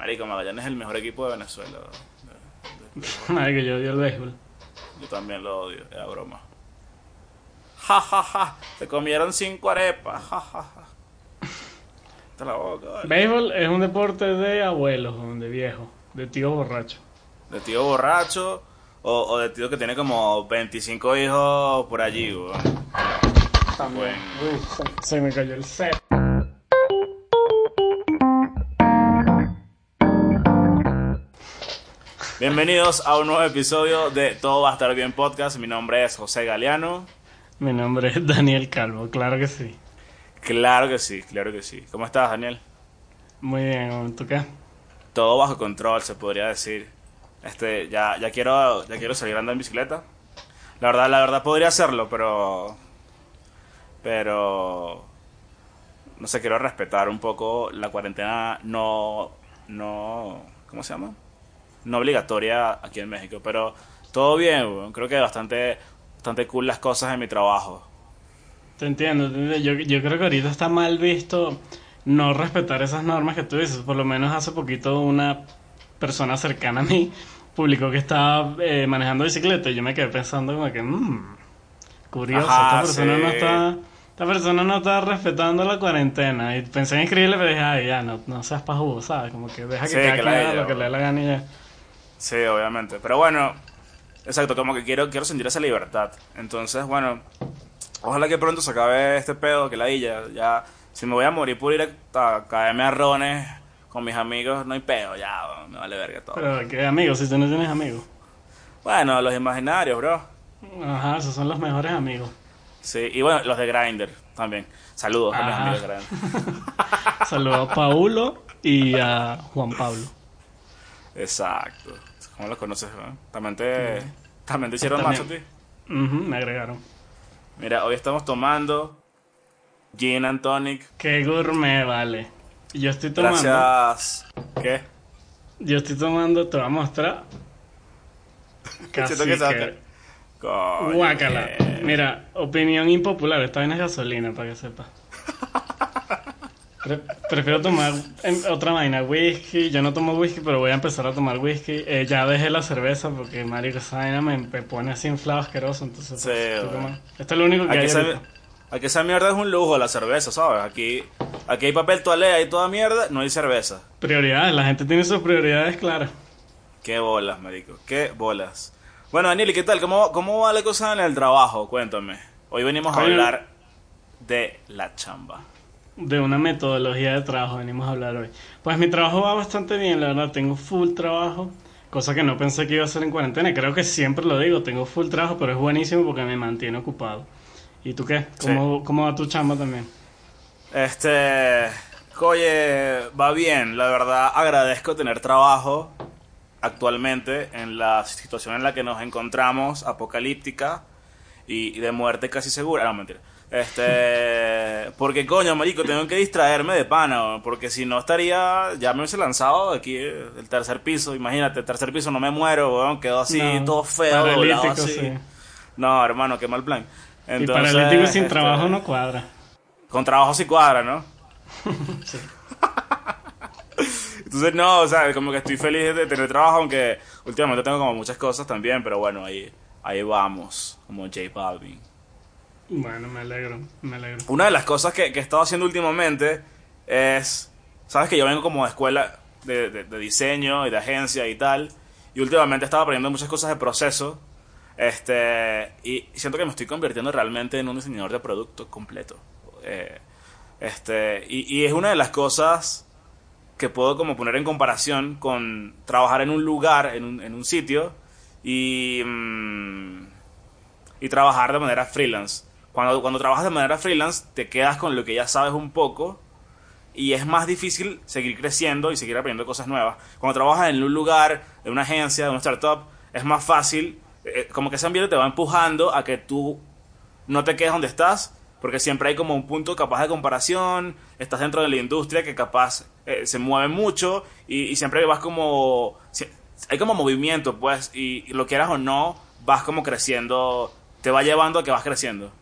Marico, Magallanes es el mejor equipo de Venezuela. Marico, yo odio el béisbol. Yo también lo odio, era broma. Ja, ja, ja. Te comieron cinco arepas. Ja, ja, ja. Te la boca, vale. Béisbol es un deporte de abuelos, de viejos, de tío borracho. De tío borracho o, o de tío que tiene como 25 hijos por allí, weón. También. Uy, se, se me cayó el set. Bienvenidos a un nuevo episodio de Todo va a estar bien podcast. Mi nombre es José Galeano. Mi nombre es Daniel Calvo, claro que sí. Claro que sí, claro que sí. ¿Cómo estás, Daniel? Muy bien, ¿tú qué? Todo bajo control, se podría decir. Este, ya, ya quiero, ya quiero salir andando en bicicleta. La verdad, la verdad podría hacerlo, pero, pero, no sé, quiero respetar un poco la cuarentena no, no, ¿cómo se llama? No obligatoria aquí en México, pero todo bien, creo que bastante, bastante cool las cosas en mi trabajo. Te entiendo, te entiendo. Yo, yo creo que ahorita está mal visto no respetar esas normas que tú dices. Por lo menos hace poquito una persona cercana a mí publicó que estaba eh, manejando bicicleta y yo me quedé pensando como que, mmm, curioso, Ajá, esta persona sí. no está... Esta persona no está respetando la cuarentena y pensé en escribirle pero dije, ay, ya, no, no seas pajugo, ¿sabes? Como que deja que Sí, cada que quien la haga lo que le dé la gana y ya. Sí, obviamente. Pero bueno, exacto, como que quiero, quiero sentir esa libertad. Entonces, bueno, ojalá que pronto se acabe este pedo, que la ya, ya, si me voy a morir por ir a, caerme a rones con mis amigos, no hay pedo, ya, me vale verga todo. Pero que amigos, si tú no tienes amigos. Bueno, los imaginarios, bro. Ajá, esos son los mejores amigos. Sí, y bueno, los de Grindr también. Saludos a mis Ah. amigos de Grindr. Saludos a Paulo y a Juan Pablo. Exacto. ¿Cómo los conoces? eh? También te, también te hicieron También. macho a ti. Ujú, me agregaron. Mira, hoy estamos tomando Gin and Tonic. Qué gourmet, vale. Yo estoy tomando. Gracias. ¿Qué? Yo estoy tomando, te voy a mostrar. Casi que que- Guácala. Mira, opinión impopular. Esta vaina es gasolina, para que sepas. Pre- prefiero tomar otra vaina, whisky. Yo no tomo whisky, pero voy a empezar a tomar whisky. Eh, ya dejé la cerveza porque, marico, esa vaina me, me pone así inflado asqueroso. Entonces, Sí, pues, tomando- Esto es lo único que Aquí hay esa, aquí esa mierda es un lujo, la cerveza, ¿sabes? Aquí, aquí hay papel toalé y toda mierda, no hay cerveza. Prioridades, la gente tiene sus prioridades claras. Qué bolas, marico, qué bolas. Bueno, Daniel, ¿y qué tal? ¿Cómo, ¿Cómo va la cosa en el trabajo? Cuéntame. Hoy venimos a hablar de la chamba. De una metodología de trabajo venimos a hablar hoy. Pues mi trabajo va bastante bien, la verdad, tengo full trabajo, cosa que no pensé que iba a hacer en cuarentena. Creo que siempre lo digo, tengo full trabajo, pero es buenísimo porque me mantiene ocupado. ¿Y tú qué? ¿Cómo, cómo va tu chamba también? Este, oye, va bien, la verdad agradezco tener trabajo actualmente en la situación en la que nos encontramos, apocalíptica y, y de muerte casi segura. No, mentira. Este, porque coño, marico, tengo que distraerme de pana, porque si no estaría, ya me hubiese lanzado de aquí del tercer piso, imagínate, tercer piso no me muero, weón, quedo así No, todo feo, doblado así. sí. No, hermano, qué mal plan. y Entonces, paralítico sin este, trabajo no cuadra. Con trabajo sí cuadra, ¿no? Entonces, no, o sea, como que estoy feliz de tener trabajo, aunque últimamente tengo como muchas cosas también, pero bueno, ahí, ahí vamos, como J Balvin. Bueno, me alegro, me alegro. Una de las cosas que, que he estado haciendo últimamente es, sabes que yo vengo como de escuela de, de- diseño y de agencia y tal, y últimamente estaba aprendiendo muchas cosas de proceso, este, y siento que me estoy convirtiendo realmente en un diseñador de producto completo. Eh, este, y, y es una de las cosas que puedo como poner en comparación con trabajar en un lugar, en un, en un sitio, y, mm, y trabajar de manera freelance. Cuando, cuando trabajas de manera freelance, te quedas con lo que ya sabes un poco y es más difícil seguir creciendo y seguir aprendiendo cosas nuevas. Cuando trabajas en un lugar, en una agencia, en una startup, es más fácil, eh, como que ese ambiente te va empujando a que tú no te quedes donde estás, porque siempre hay como un punto capaz de comparación, estás dentro de la industria que capaz eh, se mueve mucho y, y siempre vas como... hay como movimiento, pues, y lo quieras o no, vas como creciendo, te va llevando a que vas creciendo.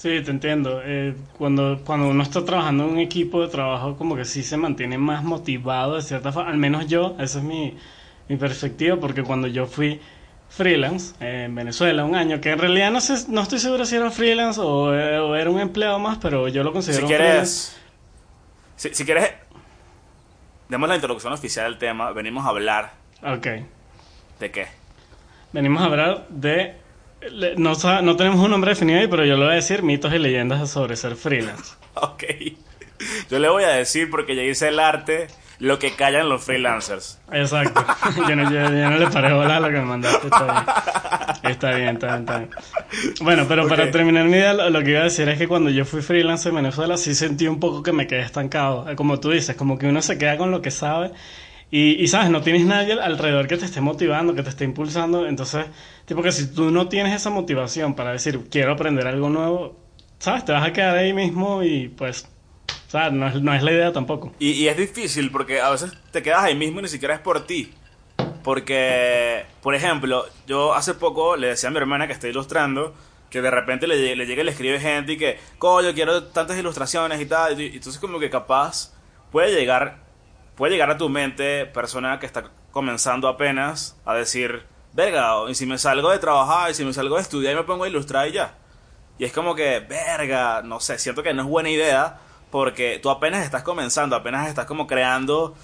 Sí, te entiendo. Eh, cuando, cuando uno está trabajando en un equipo de trabajo, como que sí se mantiene más motivado de cierta forma. Al menos yo, esa es mi, mi perspectiva, porque cuando yo fui freelance eh, en Venezuela un año, que en realidad no sé, no estoy seguro si era freelance o, eh, o era un empleado más, pero yo lo considero Si quieres, si, si quieres, demos la introducción oficial del tema. Venimos a hablar Ok. de qué. Venimos a hablar de... No, no tenemos un nombre definido ahí, pero yo le voy a decir mitos y leyendas sobre ser freelance. Ok. Yo le voy a decir porque ya hice el arte lo que callan los freelancers. Exacto. Yo no, yo- yo no le paré bola a lo que me mandaste. Está bien. Está bien, está bien, está bien. Bueno, pero para Ok. terminar mi idea, lo, lo que iba a decir es que cuando yo fui freelance en Venezuela sí sentí un poco que me quedé estancado. Como tú dices, como que uno se queda con lo que sabe. Y, y sabes, no tienes nadie al- alrededor que te esté motivando, que te esté impulsando. Entonces, tipo que si tú no tienes esa motivación para decir, quiero aprender algo nuevo, sabes, te vas a quedar ahí mismo y pues, sabes, no es, no es la idea tampoco. Y, y es difícil porque a veces te quedas ahí mismo y ni siquiera es por ti. Porque, por ejemplo, yo hace poco le decía a mi hermana que está ilustrando que de repente le, le llega y le escribe gente y que, coño, quiero tantas ilustraciones y tal. Y entonces como que capaz puede llegar, puede llegar a tu mente persona que está comenzando apenas a decir, verga, y si me salgo de trabajar, y si me salgo de estudiar y me pongo a ilustrar y ya. Y es como que, verga, no sé, siento que no es buena idea porque tú apenas estás comenzando, apenas estás como creando,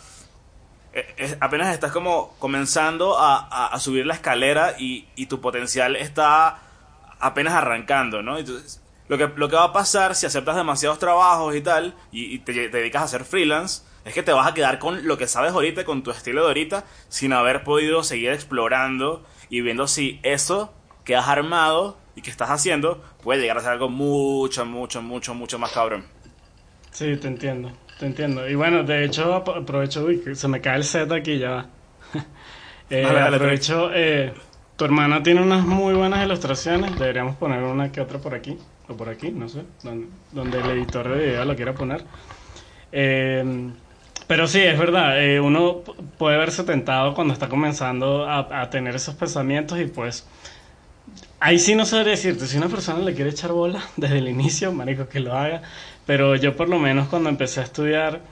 eh, apenas estás como comenzando a, subir la escalera y, y tu potencial está apenas arrancando, ¿no? Lo que, lo que va a pasar si aceptas demasiados trabajos y tal y, y te, te dedicas a ser freelance es que te vas a quedar con lo que sabes ahorita, con tu estilo de ahorita, sin haber podido seguir explorando y viendo si eso que has armado y que estás haciendo puede llegar a ser algo mucho, mucho, mucho, mucho más cabrón. Sí, te entiendo, te entiendo. Y bueno, de hecho, ap- aprovecho, uy, que se me cae el set aquí, ya va. Eh, Dale, dale, aprovecho, eh, tu hermana tiene unas muy buenas ilustraciones, deberíamos poner una que otra por aquí, o por aquí, no sé, donde, donde el editor de video lo quiera poner. Eh, pero sí, es verdad, eh, uno puede verse tentado cuando está comenzando a, tener esos pensamientos y pues... Ahí sí no sabría decirte, si una persona le quiere echar bola desde el inicio, marico, que lo haga. Pero yo por lo menos cuando empecé a estudiar,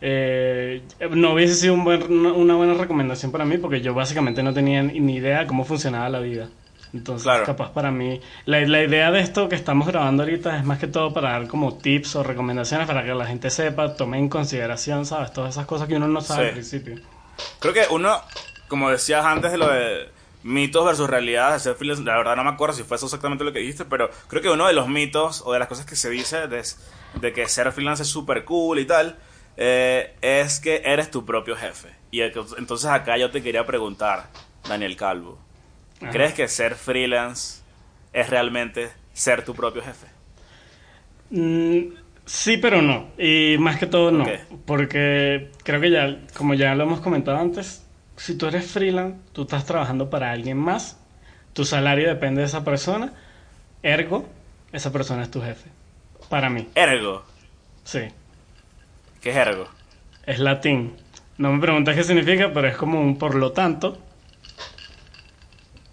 eh, no hubiese sido buen- una buena recomendación para mí porque yo básicamente no tenía ni idea de cómo funcionaba la vida. Entonces, Claro. capaz para mí, la, la idea de esto que estamos grabando ahorita es más que todo para dar como tips o recomendaciones para que la gente sepa, tome en consideración, ¿sabes? Todas esas cosas que uno no sabe Sí. al principio. Creo que uno, como decías antes de lo de mitos versus realidad de ser la verdad no me acuerdo si fue eso exactamente lo que dijiste, pero creo que uno de los mitos o de las cosas que se dice de, de que ser freelance es súper cool y tal, eh, es que eres tu propio jefe. Y entonces acá yo te quería preguntar, Daniel Calvo, Ajá. ¿crees que ser freelance es realmente ser tu propio jefe? Mm, sí, pero no. Y más que todo no. Porque creo que ya, como ya lo hemos comentado antes, si tú eres freelance, tú estás trabajando para alguien más, tu salario depende de esa persona, ergo, esa persona es tu jefe. Para mí, Ergo. sí. ¿Qué es ergo? Es latín. No me preguntas qué significa, pero es como un por lo tanto.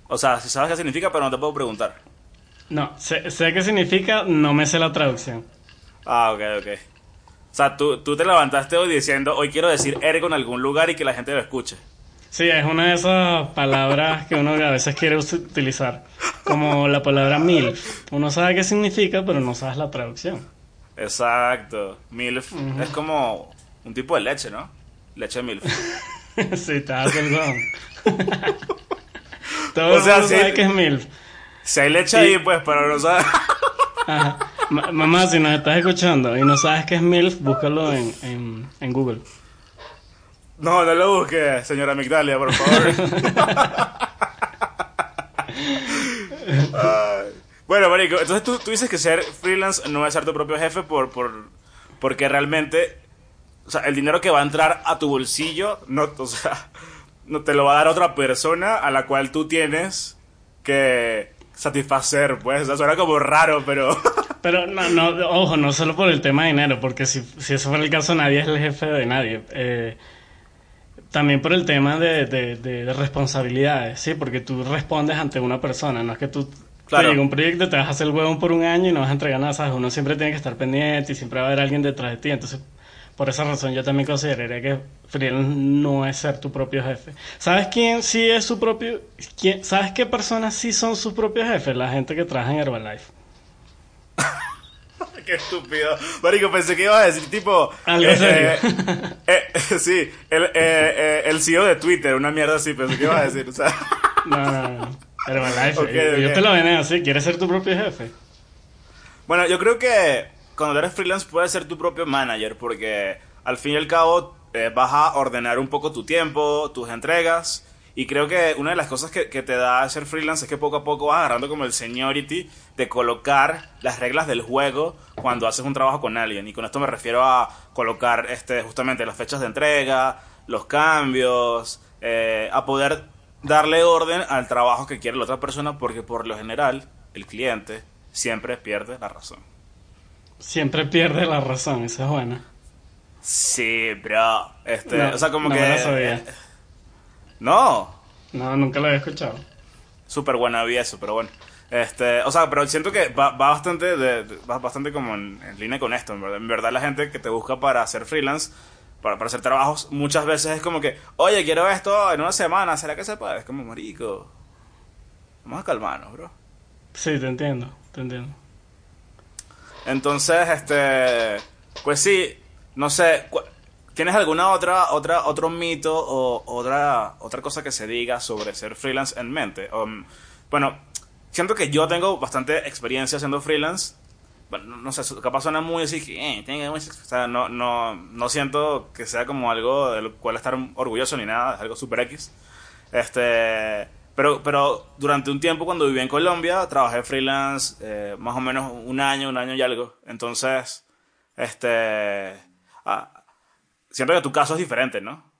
O sea, si sabes qué significa, pero no te puedo preguntar. No, sé, sé qué significa, no me sé la traducción. Ah, ok, ok. O sea, tú, tú te levantaste hoy diciendo, hoy quiero decir ergo en algún lugar y que la gente lo escuche. Sí, es una de esas palabras que uno a veces quiere utilizar, como la palabra mil. Uno sabe qué significa, pero no sabes la traducción. Exacto. MILF es como un tipo de leche, ¿no? Leche MILF. sí, el huevón. Todo O sea, sí. sabe que es mil. Si hay leche ahí, pues, pero no sabes. Ajá. Mamá, si nos estás escuchando y no sabes qué es MILF, búscalo en, en, en Google. No, no lo busques, señora Migdalia, por favor. Bueno, Marico, entonces tú, tú dices que ser freelance no es ser tu propio jefe por, por, porque realmente, o sea, el dinero que va a entrar a tu bolsillo, no, o sea, no te lo va a dar otra persona a la cual tú tienes que satisfacer, pues, o sea, suena como raro, pero... Pero no, no, ojo, no solo por el tema de dinero, porque si, si eso fuera el caso, nadie es el jefe de nadie. Eh, también por el tema de, de, de- de responsabilidades, ¿sí? Porque tú respondes ante una persona, no es que tú Claro. Te llega un proyecto, te vas a hacer el huevón por un año y no vas a entregar nada, ¿sabes? Uno siempre tiene que estar pendiente y siempre va a haber alguien detrás de ti. Entonces, por esa razón yo también consideraría que freelance no es ser tu propio jefe. ¿Sabes quién sí es su propio... Quién, ¿Sabes qué personas sí son sus propios jefes? La gente que trabaja en Herbalife. Qué estúpido. Marico, pensé que iba a decir tipo... Algo eh, serio. Eh, eh, sí, el, el CEO de Twitter, una mierda así, pensé que iba a decir. O sea... no, no, no. Herbalife. yo te lo ven así. ¿Quieres ser tu propio jefe? Bueno, yo creo que cuando eres freelance puedes ser tu propio manager porque al fin y al cabo eh, vas a ordenar un poco tu tiempo, tus entregas. Y creo que una de las cosas que, te da ser freelance es que poco a poco vas agarrando como el seniority de colocar las reglas del juego cuando haces un trabajo con alguien. Y con esto me refiero a colocar este, justamente las fechas de entrega, los cambios, eh, a poder darle orden al trabajo que quiere la otra persona porque por lo general el cliente siempre pierde la razón. Siempre pierde la razón, esa es buena. Sí, bro. Este, o sea, como no que. Me sabía. no. No, nunca lo había escuchado. Súper buena vida eso, pero bueno. Este, o sea, pero siento que va, bastante de, va bastante como en, línea con esto. En verdad, en verdad, la gente que te busca para hacer freelance, para, para hacer trabajos, muchas veces es como que, oye, quiero esto en una semana, ¿será que se puede? Es como, marico. Vamos a calmarnos, bro. Sí, te entiendo, te entiendo. Entonces, este, pues sí, no sé, ¿tienes alguna otra, otra, otro mito o otra, otra cosa que se diga sobre ser freelance en mente? Um, bueno, siento que yo tengo bastante experiencia siendo freelance. Bueno, no sé, capaz suena muy así que, eh, o sea, no, no, no siento que sea como algo del cual estar orgulloso ni nada, es algo super X. Este, pero, pero durante un tiempo cuando viví en Colombia, trabajé freelance eh, más o menos un año, un año y algo. Entonces, este... Ah, que tu caso es diferente, ¿no?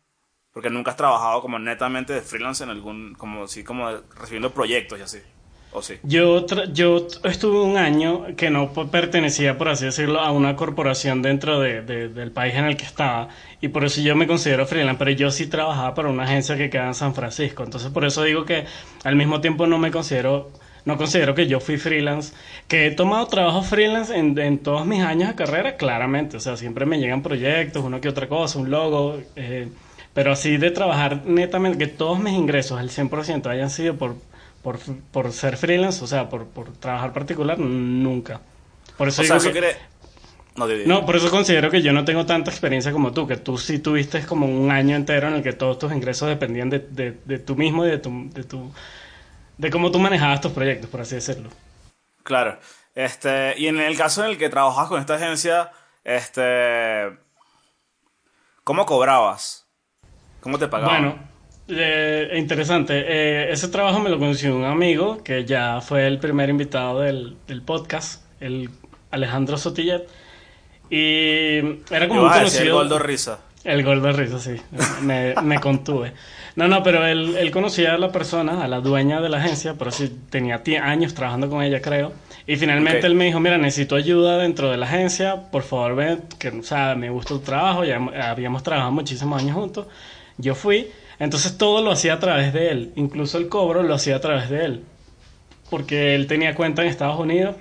Porque nunca has trabajado como netamente de freelance en algún, como así, como recibiendo proyectos y así. Yo, yo estuve un año que no pertenecía, por así decirlo, a una corporación dentro de, del país en el que estaba. Y por eso yo me considero freelance, pero yo sí trabajaba para una agencia que queda en San Francisco. Entonces por eso digo que al mismo tiempo no me considero no considero que yo fui freelance, que he tomado trabajo freelance en, en, todos mis años de carrera, claramente, o sea, siempre me llegan proyectos, uno que otra cosa, un logo, eh, pero así de trabajar netamente, que todos mis ingresos al 100% hayan sido por, por, por ser freelance, o sea, por, por trabajar particular, nunca. Por eso digo que, no, por eso considero que yo no tengo tanta experiencia como tú, que tú sí tuviste como un año entero en el que todos tus ingresos dependían de, de, de tú mismo y de tu, de tu de cómo tú manejabas tus proyectos, por así decirlo. Claro. Este, y en el caso en el que trabajas con esta agencia, este ¿cómo cobrabas? ¿Cómo te pagaban? Bueno, eh, interesante. Eh, ese trabajo me lo consiguió un amigo que ya fue el primer invitado del, podcast, el Alejandro Sotillet. Y era como un conocido. el Goldo Risa. El Goldo Risa, sí. Me, me contuve. No, no, pero él, él, conocía a la persona, a la dueña de la agencia, pero sí tenía años trabajando con ella, creo. Y finalmente él me dijo, mira, necesito ayuda dentro de la agencia, por favor ven, que o sea, me gusta tu trabajo, ya habíamos trabajado muchísimos años juntos. Yo fui entonces todo lo hacía a través de él, incluso el cobro lo hacía a través de él, porque él tenía cuenta en Estados Unidos,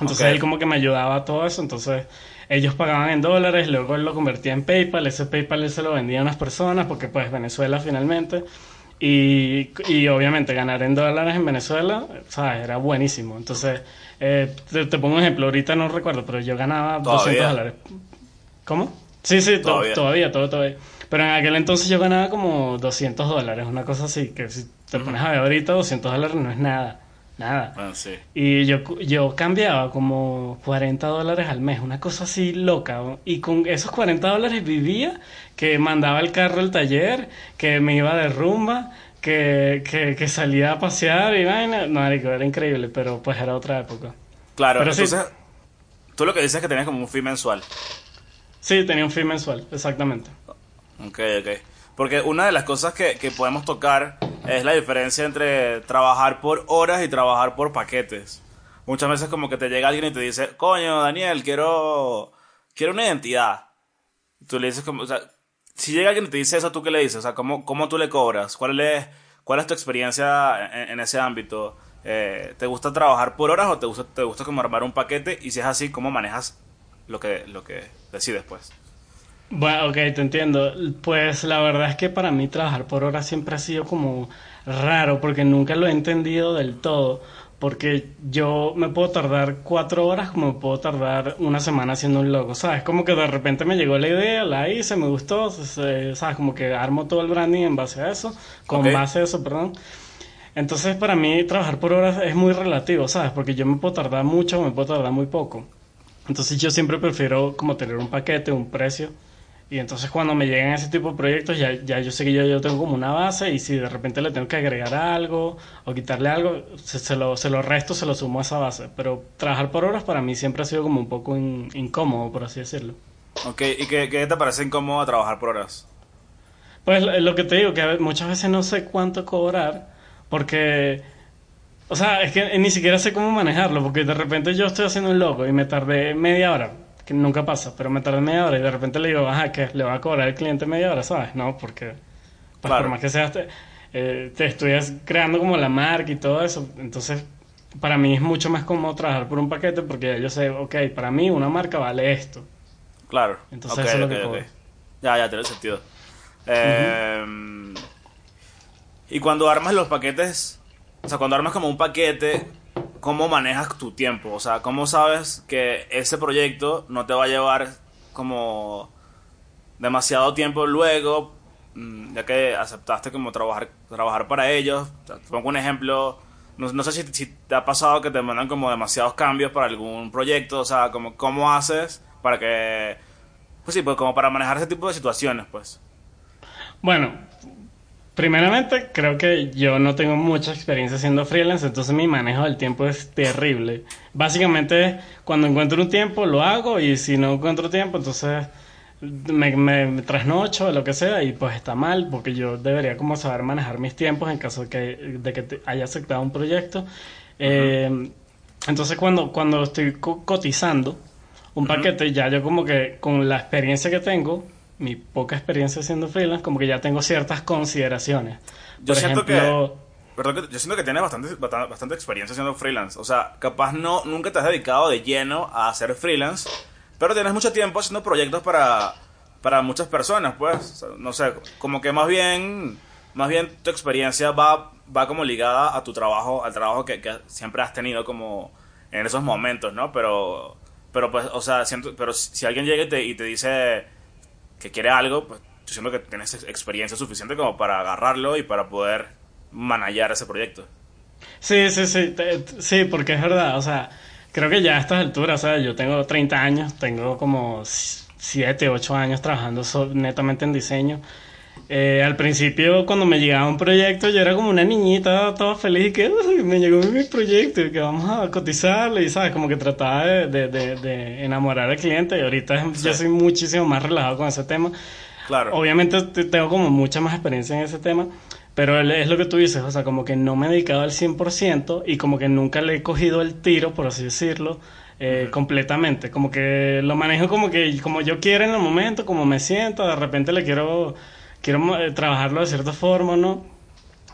entonces él como que me ayudaba a todo eso, entonces ellos pagaban en dólares, luego él lo convertía en PayPal, ese PayPal él se lo vendía a unas personas, porque pues Venezuela finalmente, y, y obviamente ganar en dólares en Venezuela, ¿sabes? Era buenísimo, entonces eh, te, pongo un ejemplo, ahorita no recuerdo, pero yo ganaba 200 dólares. ¿Cómo? Sí, sí, todavía, todavía todo, todavía. Pero en aquel entonces yo ganaba como 200 dólares, una cosa así, que si te pones a ver ahorita 200 dólares no es nada, nada. Ah, sí. Y yo, yo cambiaba como 40 dólares al mes, una cosa así loca. Y con esos 40 dólares vivía, que mandaba el carro al taller, que me iba de rumba, que, que, salía a pasear y vaina. No, era increíble, pero pues era otra época. Claro, pero entonces tú lo que dices es que tenías como un fee mensual. Sí, tenía un fee mensual, exactamente. Ok, ok. Porque una de las cosas que, podemos tocar es la diferencia entre trabajar por horas y trabajar por paquetes. Muchas veces como que te llega alguien y te dice, coño, Daniel, quiero, quiero una identidad. tú le dices como, o sea, si llega alguien y te dice eso, ¿tú qué le dices? O sea, ¿cómo, cómo tú le cobras? ¿Cuál es, cuál es tu experiencia en, ese ámbito? eh, ¿te gusta trabajar por horas o te gusta, te gusta como armar un paquete? Y si es así, ¿cómo manejas lo que, lo que decides, pues? Bueno, ok, te entiendo. Pues la verdad es que para mí trabajar por horas siempre ha sido como raro porque nunca lo he entendido del todo. Porque yo me puedo tardar cuatro horas como me puedo tardar una semana haciendo un logo, ¿sabes? Como que de repente me llegó la idea, la hice, me gustó, ¿sabes? Como que armo todo el branding en base a eso, con base a eso, perdón. Entonces para mí trabajar por horas es muy relativo, ¿sabes? Porque yo me puedo tardar mucho o me puedo tardar muy poco. Entonces yo siempre prefiero como tener un paquete, un precio. Y entonces cuando me llegan ese tipo de proyectos ya, ya yo sé que yo, yo tengo como una base y si de repente le tengo que agregar algo o quitarle algo, se, se lo, se lo resto, se lo sumo a esa base. Pero trabajar por horas para mí siempre ha sido como un poco in- incómodo, por así decirlo. Ok, ¿y qué, qué te parece incómodo trabajar por horas? Pues lo lo que te digo, que muchas veces no sé cuánto cobrar, porque, o sea, es que ni siquiera sé cómo manejarlo, porque de repente yo estoy haciendo un logo y me tardé media hora, que nunca pasa, pero me tardé media hora y de repente le digo, ajá, que le va a cobrar el cliente media hora, ¿sabes? No, porque, pues Claro. por más que seas, te, eh, te estudias creando como la marca y todo eso, entonces para mí es mucho más cómodo trabajar por un paquete, porque yo sé, ok, para mí una marca vale esto. Claro. Entonces eso es lo que ok. cobro. Ya, ya, tiene sentido. Eh, Y cuando armas los paquetes, o sea, cuando armas como un paquete, ¿cómo manejas tu tiempo? O sea, ¿cómo sabes que ese proyecto no te va a llevar como demasiado tiempo luego, mm, ya que aceptaste como trabajar, trabajar para ellos? O te pongo un ejemplo, no, no sé si, si te ha pasado que te mandan como demasiados cambios para algún proyecto, o sea, como, ¿cómo haces para que, pues sí, pues como para manejar ese tipo de situaciones, pues? Bueno, primeramente creo que yo no tengo mucha experiencia siendo freelance, entonces mi manejo del tiempo es terrible. Básicamente, cuando encuentro un tiempo lo hago y si no encuentro tiempo, entonces me, me, me trasnocho o lo que sea y pues está mal porque yo debería como saber manejar mis tiempos en caso de que, de que haya aceptado un proyecto. Eh, entonces cuando, cuando estoy co- cotizando un paquete, ya yo como que con la experiencia que tengo, mi poca experiencia siendo freelance, como que ya tengo ciertas consideraciones. Yo Por siento ejemplo, Perdón, que- yo siento que tienes bastante, bastante, experiencia siendo freelance. O sea, capaz no, nunca te has dedicado de lleno a hacer freelance, pero tienes mucho tiempo haciendo proyectos para, para muchas personas, pues. O sea, no sé, como que más bien, más bien tu experiencia va, va como ligada a tu trabajo, al trabajo que, que siempre has tenido como en esos momentos, ¿no? Pero, pero pues, o sea, siento, pero si alguien llega y te, y te dice que quiere algo, pues yo siento que tienes ex- experiencia suficiente como para agarrarlo y para poder manejar ese proyecto. Sí, sí, sí, sí, porque es verdad, o sea, creo que ya a estas alturas, o sea, yo tengo 30 años, tengo como 7, 8 años trabajando netamente en diseño. Eh, al principio, cuando me llegaba un proyecto, yo era como una niñita, toda feliz, y que "Uy, me llegó mi proyecto, y que vamos a cotizarle, y sabes, como que trataba de, de, de- de enamorar al cliente, y ahorita yo soy muchísimo más relajado con ese tema. Claro. Obviamente te- tengo como mucha más experiencia en ese tema, pero es lo que tú dices, o sea, como que no me he dedicado al 100% y como que nunca le he cogido el tiro, por así decirlo, eh, completamente. Como que lo manejo como que como yo quiero en el momento, como me siento, de repente le quiero, quiero eh, trabajarlo de cierta forma, ¿no?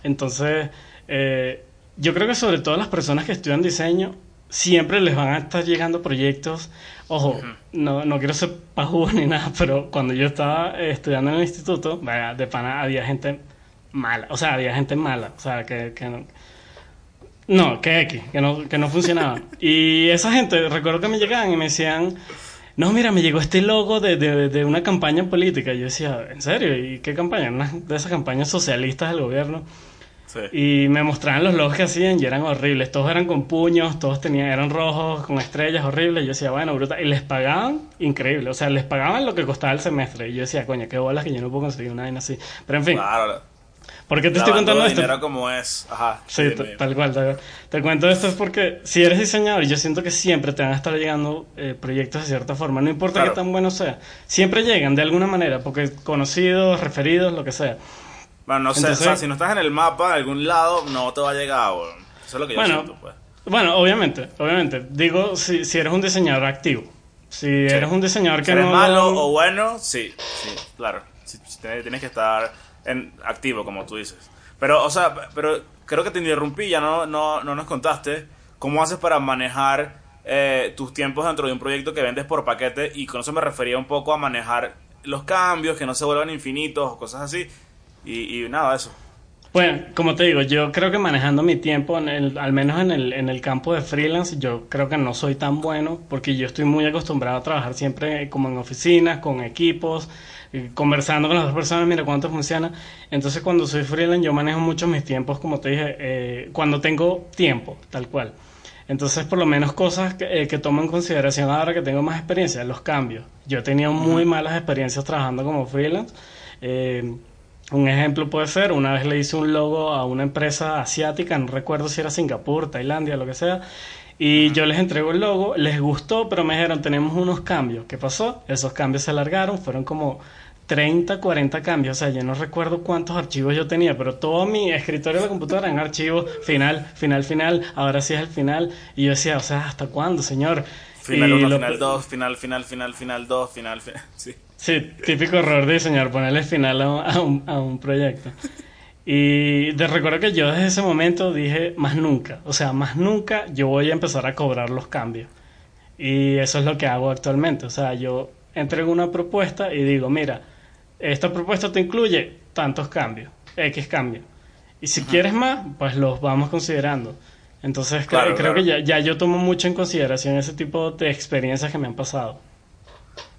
Entonces, eh, yo creo que sobre todo las personas que estudian diseño, siempre les van a estar llegando proyectos. Ojo, no, no quiero ser pajugo ni nada, pero cuando yo estaba eh, estudiando en el instituto, vaya, de pana había gente mala, o sea, había gente mala, o sea, que, que no, no, que X, que no, que no funcionaba. Y esa gente, recuerdo que me llegaban y me decían, no, mira, me llegó este logo de, de, de una campaña política. Y yo decía, ¿en serio? ¿Y qué campaña? Una de esas campañas socialistas del gobierno. Sí. Y me mostraban los logos que hacían y eran horribles. Todos eran con puños, todos tenían, eran rojos, con estrellas horribles. Y yo decía, bueno, brutal. Y les pagaban increíble. O sea, les pagaban lo que costaba el semestre. Y yo decía, coño, qué bolas que yo no puedo conseguir una vaina así. Pero en fin, Claro. ¿Por qué te estoy contando esto? dinero como es. Ajá. Sí, tal cual, tal cual. Te cuento esto es porque si eres diseñador, yo siento que siempre te van a estar llegando eh, proyectos de cierta forma, no importa Claro. qué tan bueno sea, siempre llegan de alguna manera, porque conocidos, referidos, lo que sea. Bueno, no sé, Entonces- o sea, si no estás en el mapa de algún lado, no te va a llegar, weón. Eso es lo que yo Bueno, siento, pues. Bueno, obviamente, obviamente. Digo, si, si eres un diseñador activo. Si eres un diseñador Si que eres no... malo o bueno, sí, sí, claro. Sí, sí, tienes tienes que estar en activo, como tú dices. Pero, o sea, pero creo que te interrumpí, ya no, no, no nos contaste cómo haces para manejar eh, tus tiempos dentro de un proyecto que vendes por paquete y con eso me refería un poco a manejar los cambios, que no se vuelvan infinitos o cosas así. Y, y nada, eso. Bueno, como te digo, yo creo que manejando mi tiempo, en el, al menos en el, en el campo de freelance, yo creo que no soy tan bueno porque yo estoy muy acostumbrado a trabajar siempre como en oficinas, con equipos, conversando con las otras personas, mira cuánto funciona. Entonces cuando soy freelance yo manejo mucho mis tiempos, como te dije, eh, cuando tengo tiempo, tal cual. Entonces, por lo menos cosas que, eh, que, tomo en consideración ahora que tengo más experiencia, los cambios. Yo he tenido muy malas experiencias trabajando como freelance. Eh, un ejemplo puede ser, una vez le hice un logo a una empresa asiática, no recuerdo si era Singapur, Tailandia, lo que sea, y yo les entrego el logo, les gustó, pero me dijeron, tenemos unos cambios. ¿Qué pasó? Esos cambios se alargaron, fueron como 30, 40 cambios, o sea, yo no recuerdo cuántos archivos yo tenía, pero todo mi escritorio de la computadora en archivos, final, final, final, ahora sí es el final, y yo decía, o sea, ¿hasta cuándo, señor? Final 1, final 2, final, final, final, final 2, final, final, sí. Sí, típico error de diseñar, ponerle final a, un, a un proyecto. Y de recuerdo que yo desde ese momento dije, más nunca, o sea, más nunca yo voy a empezar a cobrar los cambios. Y eso es lo que hago actualmente, o sea, yo entrego una propuesta y digo, mira, esta propuesta te incluye tantos cambios, X cambios. Y si quieres más, pues los vamos considerando. Entonces claro, creo, que ya, ya, yo tomo mucho en consideración ese tipo de experiencias que me han pasado.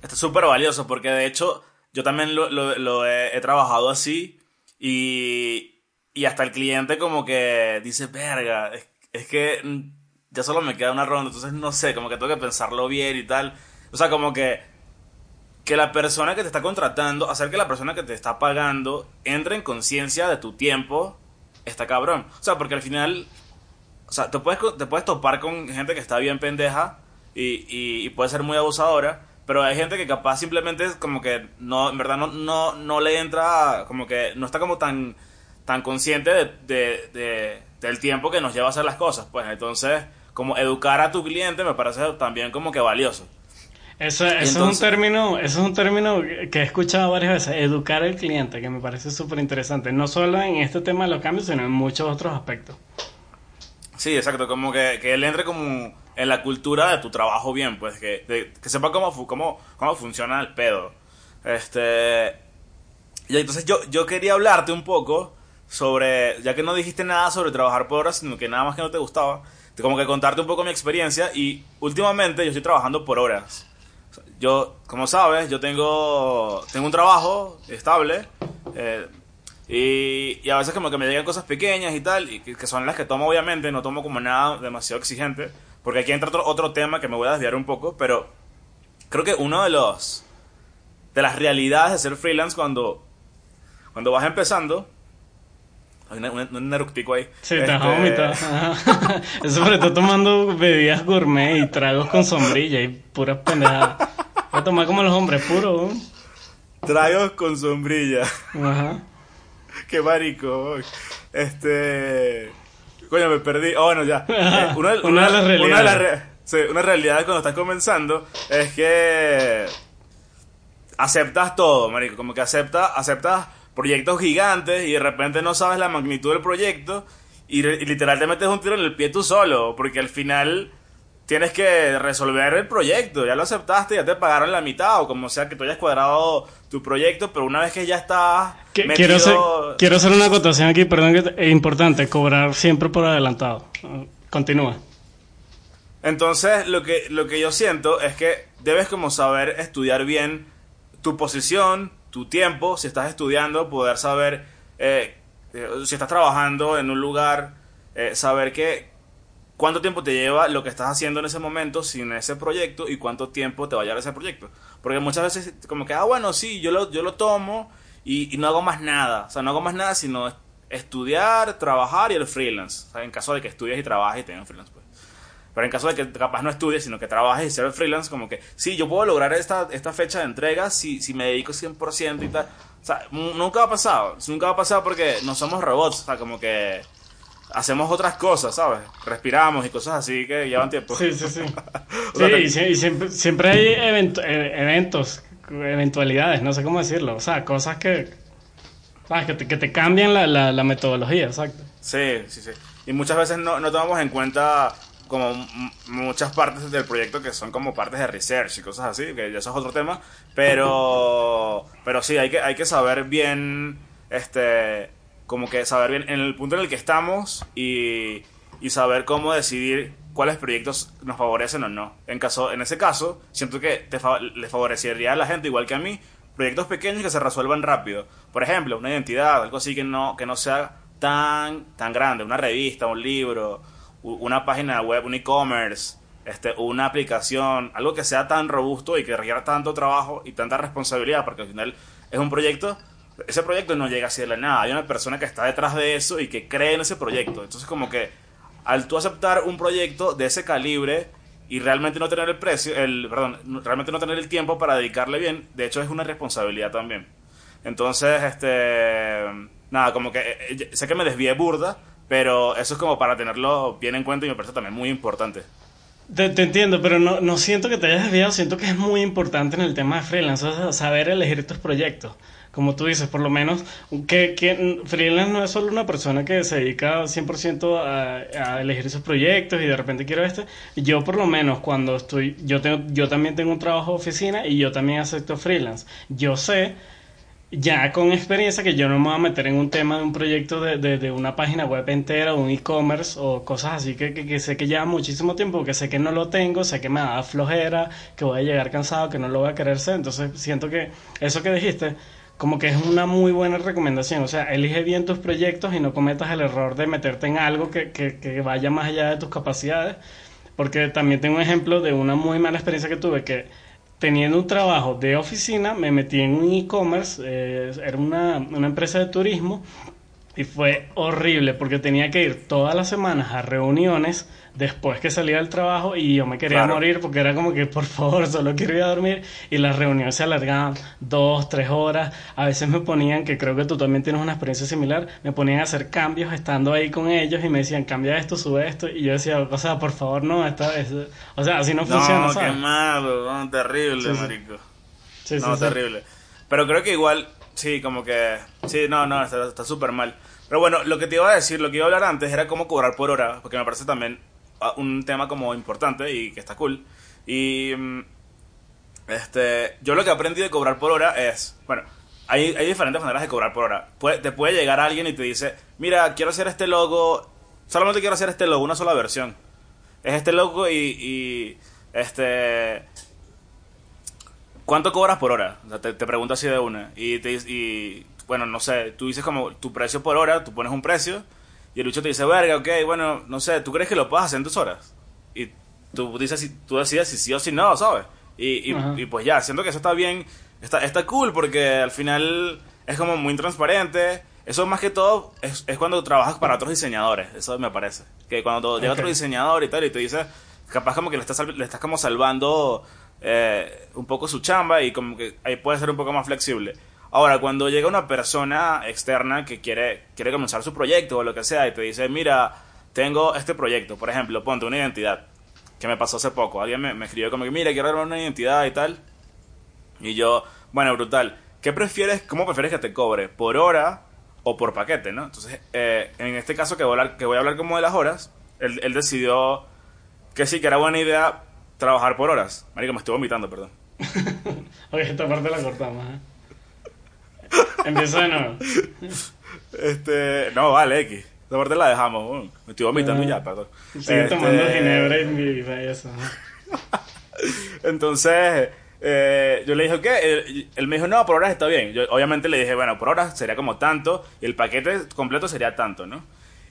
Esto es súper valioso porque de hecho yo también lo, lo, lo he, he, trabajado así y, y, hasta el cliente como que dice, verga, es, es, que ya solo me queda una ronda, entonces no sé, como que tengo que pensarlo bien y tal. O sea, como que que la persona que te está contratando, hacer que la persona que te está pagando entre en conciencia de tu tiempo, está cabrón. O sea, porque al final, o sea, te puedes, te puedes topar con gente que está bien pendeja y, y, y puede ser muy abusadora, pero hay gente que capaz simplemente es como que no, en verdad no, no, no le entra, como que no está como tan, tan consciente de, de, de, del tiempo que nos lleva a hacer las cosas. Pues entonces, como educar a tu cliente me parece también como que valioso. Eso, eso Entonces, es un término, eso es un término que he escuchado varias veces, educar al cliente, que me parece súper interesante, no solo en este tema de los cambios, sino en muchos otros aspectos. Sí, exacto, como que, que él entre como en la cultura de tu trabajo bien, pues que, de, que sepa cómo, cómo, cómo funciona el pedo. Este, y entonces yo, yo quería hablarte un poco sobre, ya que no dijiste nada sobre trabajar por horas, sino que nada más que no te gustaba, como que contarte un poco mi experiencia y últimamente yo estoy trabajando por horas yo, como sabes, yo tengo, tengo un trabajo estable eh, y, a veces como que me llegan cosas pequeñas y tal, y que, son las que tomo obviamente, no tomo como nada demasiado exigente, porque aquí entra otro, otro tema que me voy a desviar un poco, pero creo que uno de los de las realidades de ser freelance cuando, cuando vas empezando hay un, un eructico ahí. Sí, te este... vomitar. Eso sobre todo tomando bebidas gourmet y tragos con sombrilla y puras pendejadas. Voy a tomar como los hombres puros. Tragos con sombrilla. Ajá. Qué marico. Este. Coño, me perdí. Oh, bueno, ya. Eh, una, una, una, de las realidades. Una de las re... sí, una realidad cuando estás comenzando es que aceptas todo, marico. Como que aceptas, aceptas proyectos gigantes y de repente no sabes la magnitud del proyecto y, y literal te metes un tiro en el pie tú solo, porque al final tienes que resolver el proyecto, ya lo aceptaste, ya te pagaron la mitad o como sea que tú hayas cuadrado tu proyecto, pero una vez que ya estás... Metido... Quiero, hacer, quiero hacer una acotación aquí, perdón, que es importante, cobrar siempre por adelantado. Continúa. Entonces, lo que, lo que yo siento es que debes como saber estudiar bien tu posición, tu tiempo, si estás estudiando, poder saber, eh, eh, si estás trabajando en un lugar, eh, saber que cuánto tiempo te lleva lo que estás haciendo en ese momento sin ese proyecto y cuánto tiempo te va a llevar ese proyecto. Porque muchas veces como que, ah, bueno, sí, yo lo, yo lo tomo y, y no hago más nada. O sea, no hago más nada sino estudiar, trabajar y el freelance. O sea, en caso de que estudies y trabajes y tengas freelance, pues. Pero en caso de que capaz no estudies, sino que trabajes y seas freelance, como que, sí, yo puedo lograr esta, esta fecha de entrega si, si me dedico 100% y tal. O sea, nunca ha pasado. Nunca ha pasado porque no somos robots. O sea, como que hacemos otras cosas, ¿sabes? Respiramos y cosas así que llevan tiempo. Sí, sí, sí. sí, sea, y, siempre, siempre hay evento, eventos, eventualidades, no sé cómo decirlo. O sea, cosas que ¿Sabes? Que te, que te cambian la, la, la metodología, exacto. Sí, sí, sí. Y muchas veces no, no tomamos en cuenta como muchas partes del proyecto que son como partes de research y cosas así, que ya eso es otro tema, pero pero sí, hay que hay que saber bien este como que saber bien en el punto en el que estamos y, y saber cómo decidir cuáles proyectos nos favorecen o no. En caso en ese caso, siento que te fa- le favorecería a la gente igual que a mí proyectos pequeños que se resuelvan rápido. Por ejemplo, una identidad, algo así que no que no sea tan tan grande, una revista, un libro, una página web, un e-commerce, este, una aplicación, algo que sea tan robusto y que requiera tanto trabajo y tanta responsabilidad, porque al final es un proyecto, ese proyecto no llega así de la nada, hay una persona que está detrás de eso y que cree en ese proyecto. Entonces como que al tú aceptar un proyecto de ese calibre y realmente no tener el precio, el, perdón, realmente no tener el tiempo para dedicarle bien, de hecho es una responsabilidad también. Entonces, este, nada, como que eh, eh, sé que me desvié burda, pero eso es como para tenerlo bien en cuenta y me parece también muy importante. Te, entiendo, pero no, no siento que te hayas desviado, siento que es muy importante en el tema de freelance, saber elegir tus proyectos. Como tú dices, por lo menos, que, freelance no es solo una persona que se dedica 100% a, a elegir sus proyectos y de repente quiero este. Yo por lo menos cuando estoy, yo, tengo, yo también tengo un trabajo de oficina y yo también acepto freelance. Yo sé ya con experiencia que yo no me voy a meter en un tema de un proyecto de, de, de una página web entera, un e-commerce o cosas así que, que, que sé que lleva muchísimo tiempo, que sé que no lo tengo, sé que me da flojera, que voy a llegar cansado, que no lo voy a querer ser. Entonces siento que eso que dijiste como que es una muy buena recomendación. O sea, elige bien tus proyectos y no cometas el error de meterte en algo que, que, vaya más allá de tus capacidades. Porque también tengo un ejemplo de una muy mala experiencia que tuve que teniendo un trabajo de oficina, me metí en un e-commerce, eh, era una, una empresa de turismo, y fue horrible porque tenía que ir todas las semanas a reuniones después que salía del trabajo y yo me quería Claro. morir porque era como que por favor solo quiero ir a dormir y las reuniones se alargaban dos, tres horas, a veces me ponían, que creo que tú también tienes una experiencia similar, me ponían a hacer cambios estando ahí con ellos y me decían cambia esto, sube esto y yo decía, o sea, por favor no, esta vez, o sea, así no, funciona, No, ¿sabes? qué malo, no, terrible, Sí, sí. marico. Sí, sí, no, terrible. Pero creo que igual, sí, como que, sí, no, no, está súper mal. Pero bueno, lo que te iba a decir, lo que iba a hablar antes era cómo cobrar por hora, porque me parece también un tema como importante y que está cool. Y, mm, este, yo lo que aprendí de cobrar por hora es, bueno, hay, hay diferentes maneras de cobrar por hora. Puede- te puede llegar alguien y te dice, mira, quiero hacer este logo, solamente quiero hacer este logo, una sola versión. Es este logo y, y este, ¿Cuánto cobras por hora? O sea, te, te pregunto así de una. Y, te, y, bueno, no sé, tú dices como tu precio por hora, tú pones un precio, y el bicho te dice, verga, ok, bueno, no sé, ¿tú crees que lo puedes hacer en tus horas? Y tú dices, si, tú decides si sí o si no, ¿sabes? Y, y, y pues ya, siento que eso está bien, está, está cool, porque al final es como muy transparente. Eso más que todo es, es cuando trabajas para otros diseñadores, eso me parece. Que cuando llega otro diseñador y tal, y te dice, capaz como que le estás, le estás como salvando eh, un poco su chamba y como que ahí puede ser un poco más flexible. Ahora, cuando llega una persona externa que quiere, quiere comenzar su proyecto o lo que sea y te dice, mira, tengo este proyecto, por ejemplo, ponte una identidad, que me pasó hace poco, alguien me, escribió como que, mira, quiero armar una identidad y tal, y yo, bueno, brutal, ¿qué prefieres, cómo prefieres que te cobre? ¿Por hora o por paquete, no? Entonces, eh, en este caso que voy, a hablar, que voy a hablar como de las horas, él, él decidió que sí, que era buena idea trabajar por horas. Marico, me estoy vomitando, perdón. Oye, esta parte la cortamos, ¿eh? Empieza de nuevo. Este, no, vale, X. Esa parte la dejamos. bueno, me estoy vomitando Ah. ya, perdón. Sigue Este, tomando ginebra y mi y eso. Entonces, eh, yo le dije, ¿qué? Él, él me dijo, no, por horas está bien. Yo obviamente le dije, bueno, por horas sería como tanto y el paquete completo sería tanto, ¿no?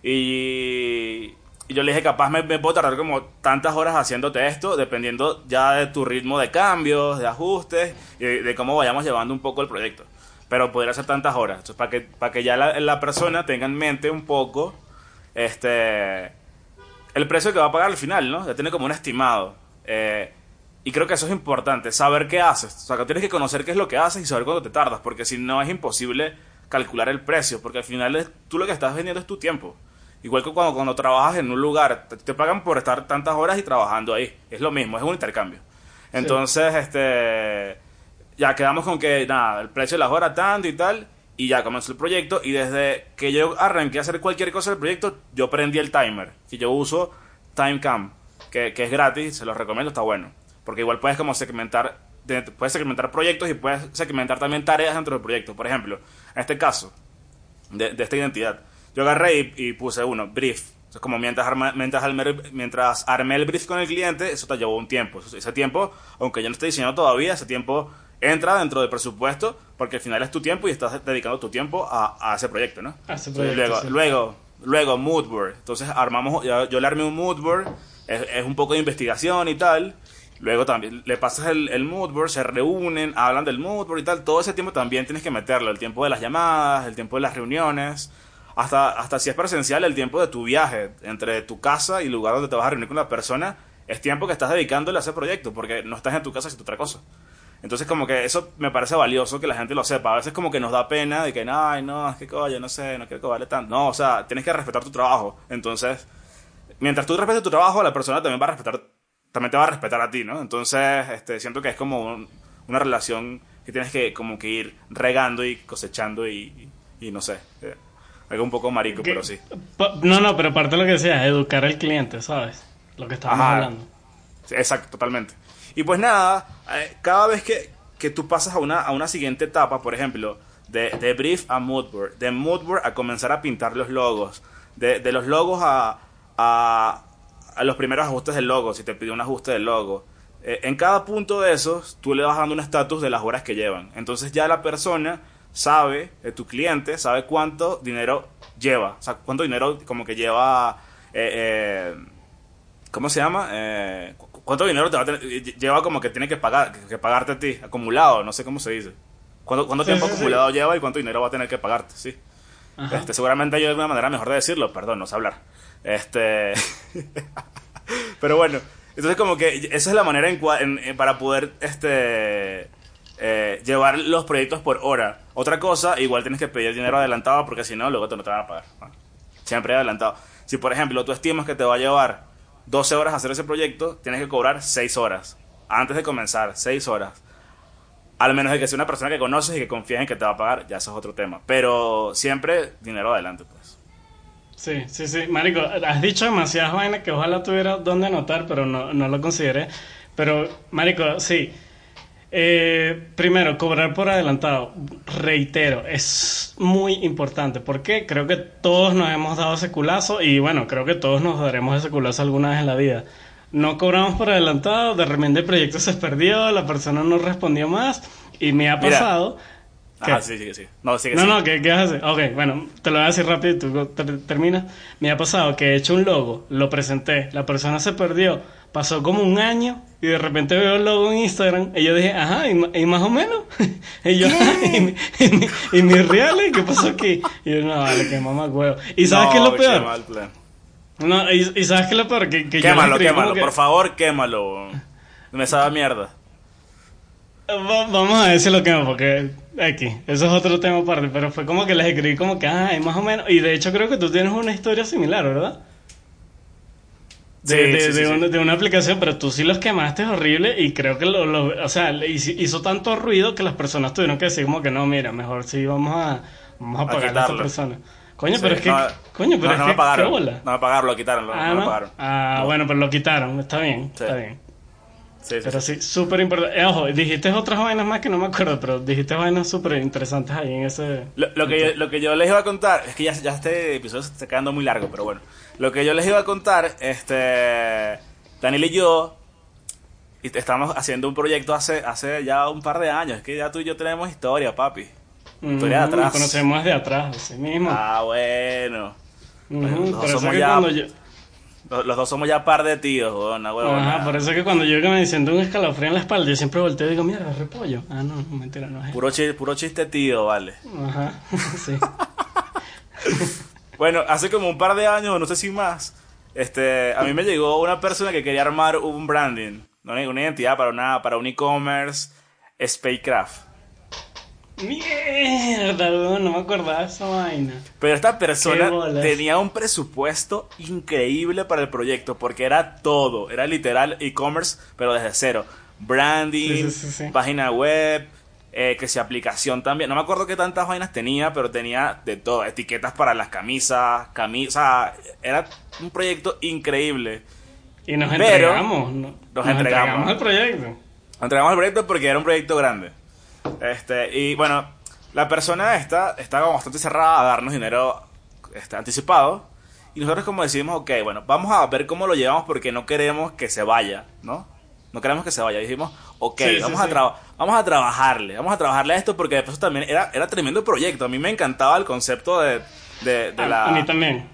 Y, y yo le dije, capaz me, me puedo tardar como tantas horas haciéndote esto, dependiendo ya de tu ritmo de cambios, de ajustes y de, de cómo vayamos llevando un poco el proyecto. Pero podría ser tantas horas. Entonces, para que, para que ya la, la persona tenga en mente un poco este el precio que va a pagar al final, ¿no? Ya tiene como un estimado. Eh, y creo que eso es importante, saber qué haces. O sea, que tienes que conocer qué es lo que haces y saber cuándo te tardas, porque si no es imposible calcular el precio, porque al final es- tú lo que estás vendiendo es tu tiempo. Igual que cuando, cuando trabajas en un lugar, te, te pagan por estar tantas horas y trabajando ahí. Es lo mismo, es un intercambio. Entonces, este ya quedamos con que, nada, el precio de las horas tanto y tal, Y ya comenzó el proyecto y desde que yo arranqué a hacer cualquier cosa del proyecto, yo prendí el timer. Que yo uso Timecam, que, que es gratis, se los recomiendo, está bueno. Porque igual puedes como segmentar, de- puedes segmentar proyectos y puedes segmentar también tareas dentro del proyecto. Por ejemplo, en este caso, de, esta identidad, yo agarré y, puse uno, brief. Entonces, como mientras, arma- mientras, armé, mientras armé el brief con el cliente, eso te llevó un tiempo. Ese tiempo, aunque yo no esté diseñando todavía, ese tiempo entra dentro del presupuesto porque al final es tu tiempo y estás dedicando tu tiempo a, a ese proyecto, ¿no? A ese proyecto, luego, sí. luego, luego, mood board. Entonces armamos, yo, yo le armé un mood board, es, es un poco de investigación y tal. Luego también le pasas el, el mood board, se reúnen, hablan del mood board y tal. Todo ese tiempo también tienes que meterlo. El tiempo de las llamadas, el tiempo de las reuniones. Hasta, hasta si es presencial, el tiempo de tu viaje entre tu casa y el lugar donde te vas a reunir con la persona. Es tiempo que estás dedicándole a ese proyecto porque no estás en tu casa haciendo otra cosa. Entonces como que eso me parece valioso que la gente lo sepa. A veces como que nos da pena de que, ay, no, es que coño, no sé, no quiero que vale tanto. No, o sea, tienes que respetar tu trabajo. Entonces, mientras tú respetes tu trabajo, la persona también va a respetar, también te va a respetar a ti, ¿no? Entonces, este, siento que es como un- una relación que tienes que como que ir regando y cosechando y, y, y no sé. eh, algo un poco marico, Que- pero sí. No, no, pero parte de lo que decías, educar al cliente, ¿sabes? Lo que estábamos Ajá. hablando. Exacto, totalmente. Y pues nada, eh, cada vez que, que tú pasas a una, a una siguiente etapa, por ejemplo, de, de brief a moodboard, de moodboard a comenzar a pintar los logos, de, los logos a, a, a los primeros ajustes del logo, si te pidió un ajuste del logo. Eh, en cada punto de esos, tú le vas dando un estatus de las horas que llevan. Entonces ya la persona sabe, eh, tu cliente sabe cuánto dinero lleva, o sea, cuánto dinero como que lleva... eh, ¿Cómo se llama? Eh, cu- ¿Cuánto dinero te va a tener- lle- lleva como que tiene que pagar que, pagarte a ti? Acumulado, no sé cómo se dice. ¿Cuánto, cuánto Sí, tiempo sí, sí. acumulado lleva y cuánto dinero va a tener que pagarte? Sí. Ajá. Este, seguramente hay una manera mejor de decirlo, perdón, no sé hablar. Este. Pero bueno, entonces como que esa es la manera en en- en- para poder este eh, llevar los proyectos por hora. Otra cosa, igual tienes que pedir dinero adelantado porque si no, luego te no te van a pagar. Siempre adelantado. Si por ejemplo tú estimas que te va a llevar 12 horas hacer ese proyecto, tienes que cobrar 6 horas. Antes de comenzar, 6 horas. Al menos de que sea una persona que conoces y que confíes en que te va a pagar, ya eso es otro tema. Pero siempre dinero adelante, pues. Sí, sí, sí. Marico, has dicho demasiadas vainas que ojalá tuviera donde anotar, pero no, no lo consideré. Pero, Marico, sí. Eh, primero, cobrar por adelantado. Reitero, es muy importante. porque Creo que todos nos hemos dado ese culazo y bueno, creo que todos nos daremos ese culazo alguna vez en la vida. No cobramos por adelantado, de repente el proyecto se perdió, la persona no respondió más y me ha pasado... Ajá, sí, sí, sí. No, sigue, No, sigue. no, ¿qué, qué vas a hacer? Ok, bueno, te lo voy a decir rápido y tú ter- terminas. Me ha pasado que he hecho un logo, lo presenté, la persona se perdió, pasó como un año y de repente veo el logo en Instagram y yo dije, ajá, y, más o menos. y yo, ajá, y, mi- y, mi- y mis reales, ¿qué pasó aquí? Y yo, no, vale, que mamá huevo. ¿Y sabes No, qué es lo qué peor? mal plan. No, y, y sabes qué es lo peor? Que, que Quémalo, quémalo, que- por favor, quémalo. Me sabe a mierda. Va- Vamos a decir lo que no, porque aquí, eso es otro tema aparte, pero fue como que les escribí como que, ah, más o menos, y de hecho creo que tú tienes una historia similar, ¿verdad? De, Sí, de, sí, sí, de una, de una aplicación, pero tú sí los quemaste horrible y creo que lo, lo- o sea, le hizo, hizo tanto ruido que las personas tuvieron que decir como que no, mira, mejor sí vamos a, vamos a A pagarle a esta quitarlo. persona. Coño, pero es que, no, coño, pero no, es no que, me pagaron. ¿qué bola? No me pagaron, lo quitaron, lo- Ah, pagaron. Ah, No. bueno, pero lo quitaron, está bien, está bien. Sí, sí, Pero sí. súper importante. Eh, ojo, dijiste otras vainas más que no me acuerdo, pero dijiste vainas súper interesantes ahí en ese... Lo, lo que yo, lo que yo les iba a contar, es que ya, ya este episodio se está quedando muy largo, pero bueno. Lo que yo les iba a contar, este. Daniel y yo. Estamos haciendo un proyecto hace, hace ya un par de años. Es que ya tú y yo tenemos historia, papi. Historia de Ujú, atrás. Nos conocemos de atrás, así mismo. Ah, bueno. Nosotros eso somos que ya- cuando yo... Los, dos somos ya par de tíos, huevona, huevona. Ajá, por eso que cuando yo que me siento un escalofrío en la espalda, yo siempre volteo y digo, mierda, repollo. Ah, no, no, mentira, no es. Puro, chi- puro chiste tío, vale. Ajá, sí. Bueno, hace como un par de años, no sé si más, este, a mí me llegó una persona que quería armar un branding, ¿no? una identidad para una para un e-commerce Spacecraft. Mierda, no me acordaba de esa vaina. Pero esta persona tenía un presupuesto increíble para el proyecto porque era todo, era literal e-commerce, pero desde cero. Branding, Sí, sí, sí, sí. página web, eh, que si aplicación también. No me acuerdo qué tantas vainas tenía, pero tenía de todo. Etiquetas para las camisas, camisas. Era un proyecto increíble. Y nos Pero- entregamos. ¿no? nos entregamos. el proyecto. Entregamos el proyecto porque era un proyecto grande. Este, y bueno, la persona esta estaba como bastante cerrada a darnos dinero este, anticipado. Y nosotros como decidimos, ok, bueno, vamos a ver cómo lo llevamos porque no queremos que se vaya, ¿no? No queremos que se vaya. Dijimos, ok, Sí, sí, vamos, a sí. vamos a trabajarle, vamos a trabajarle a esto porque después también era, era tremendo proyecto. A mí me encantaba el concepto de, de, de la A mí también.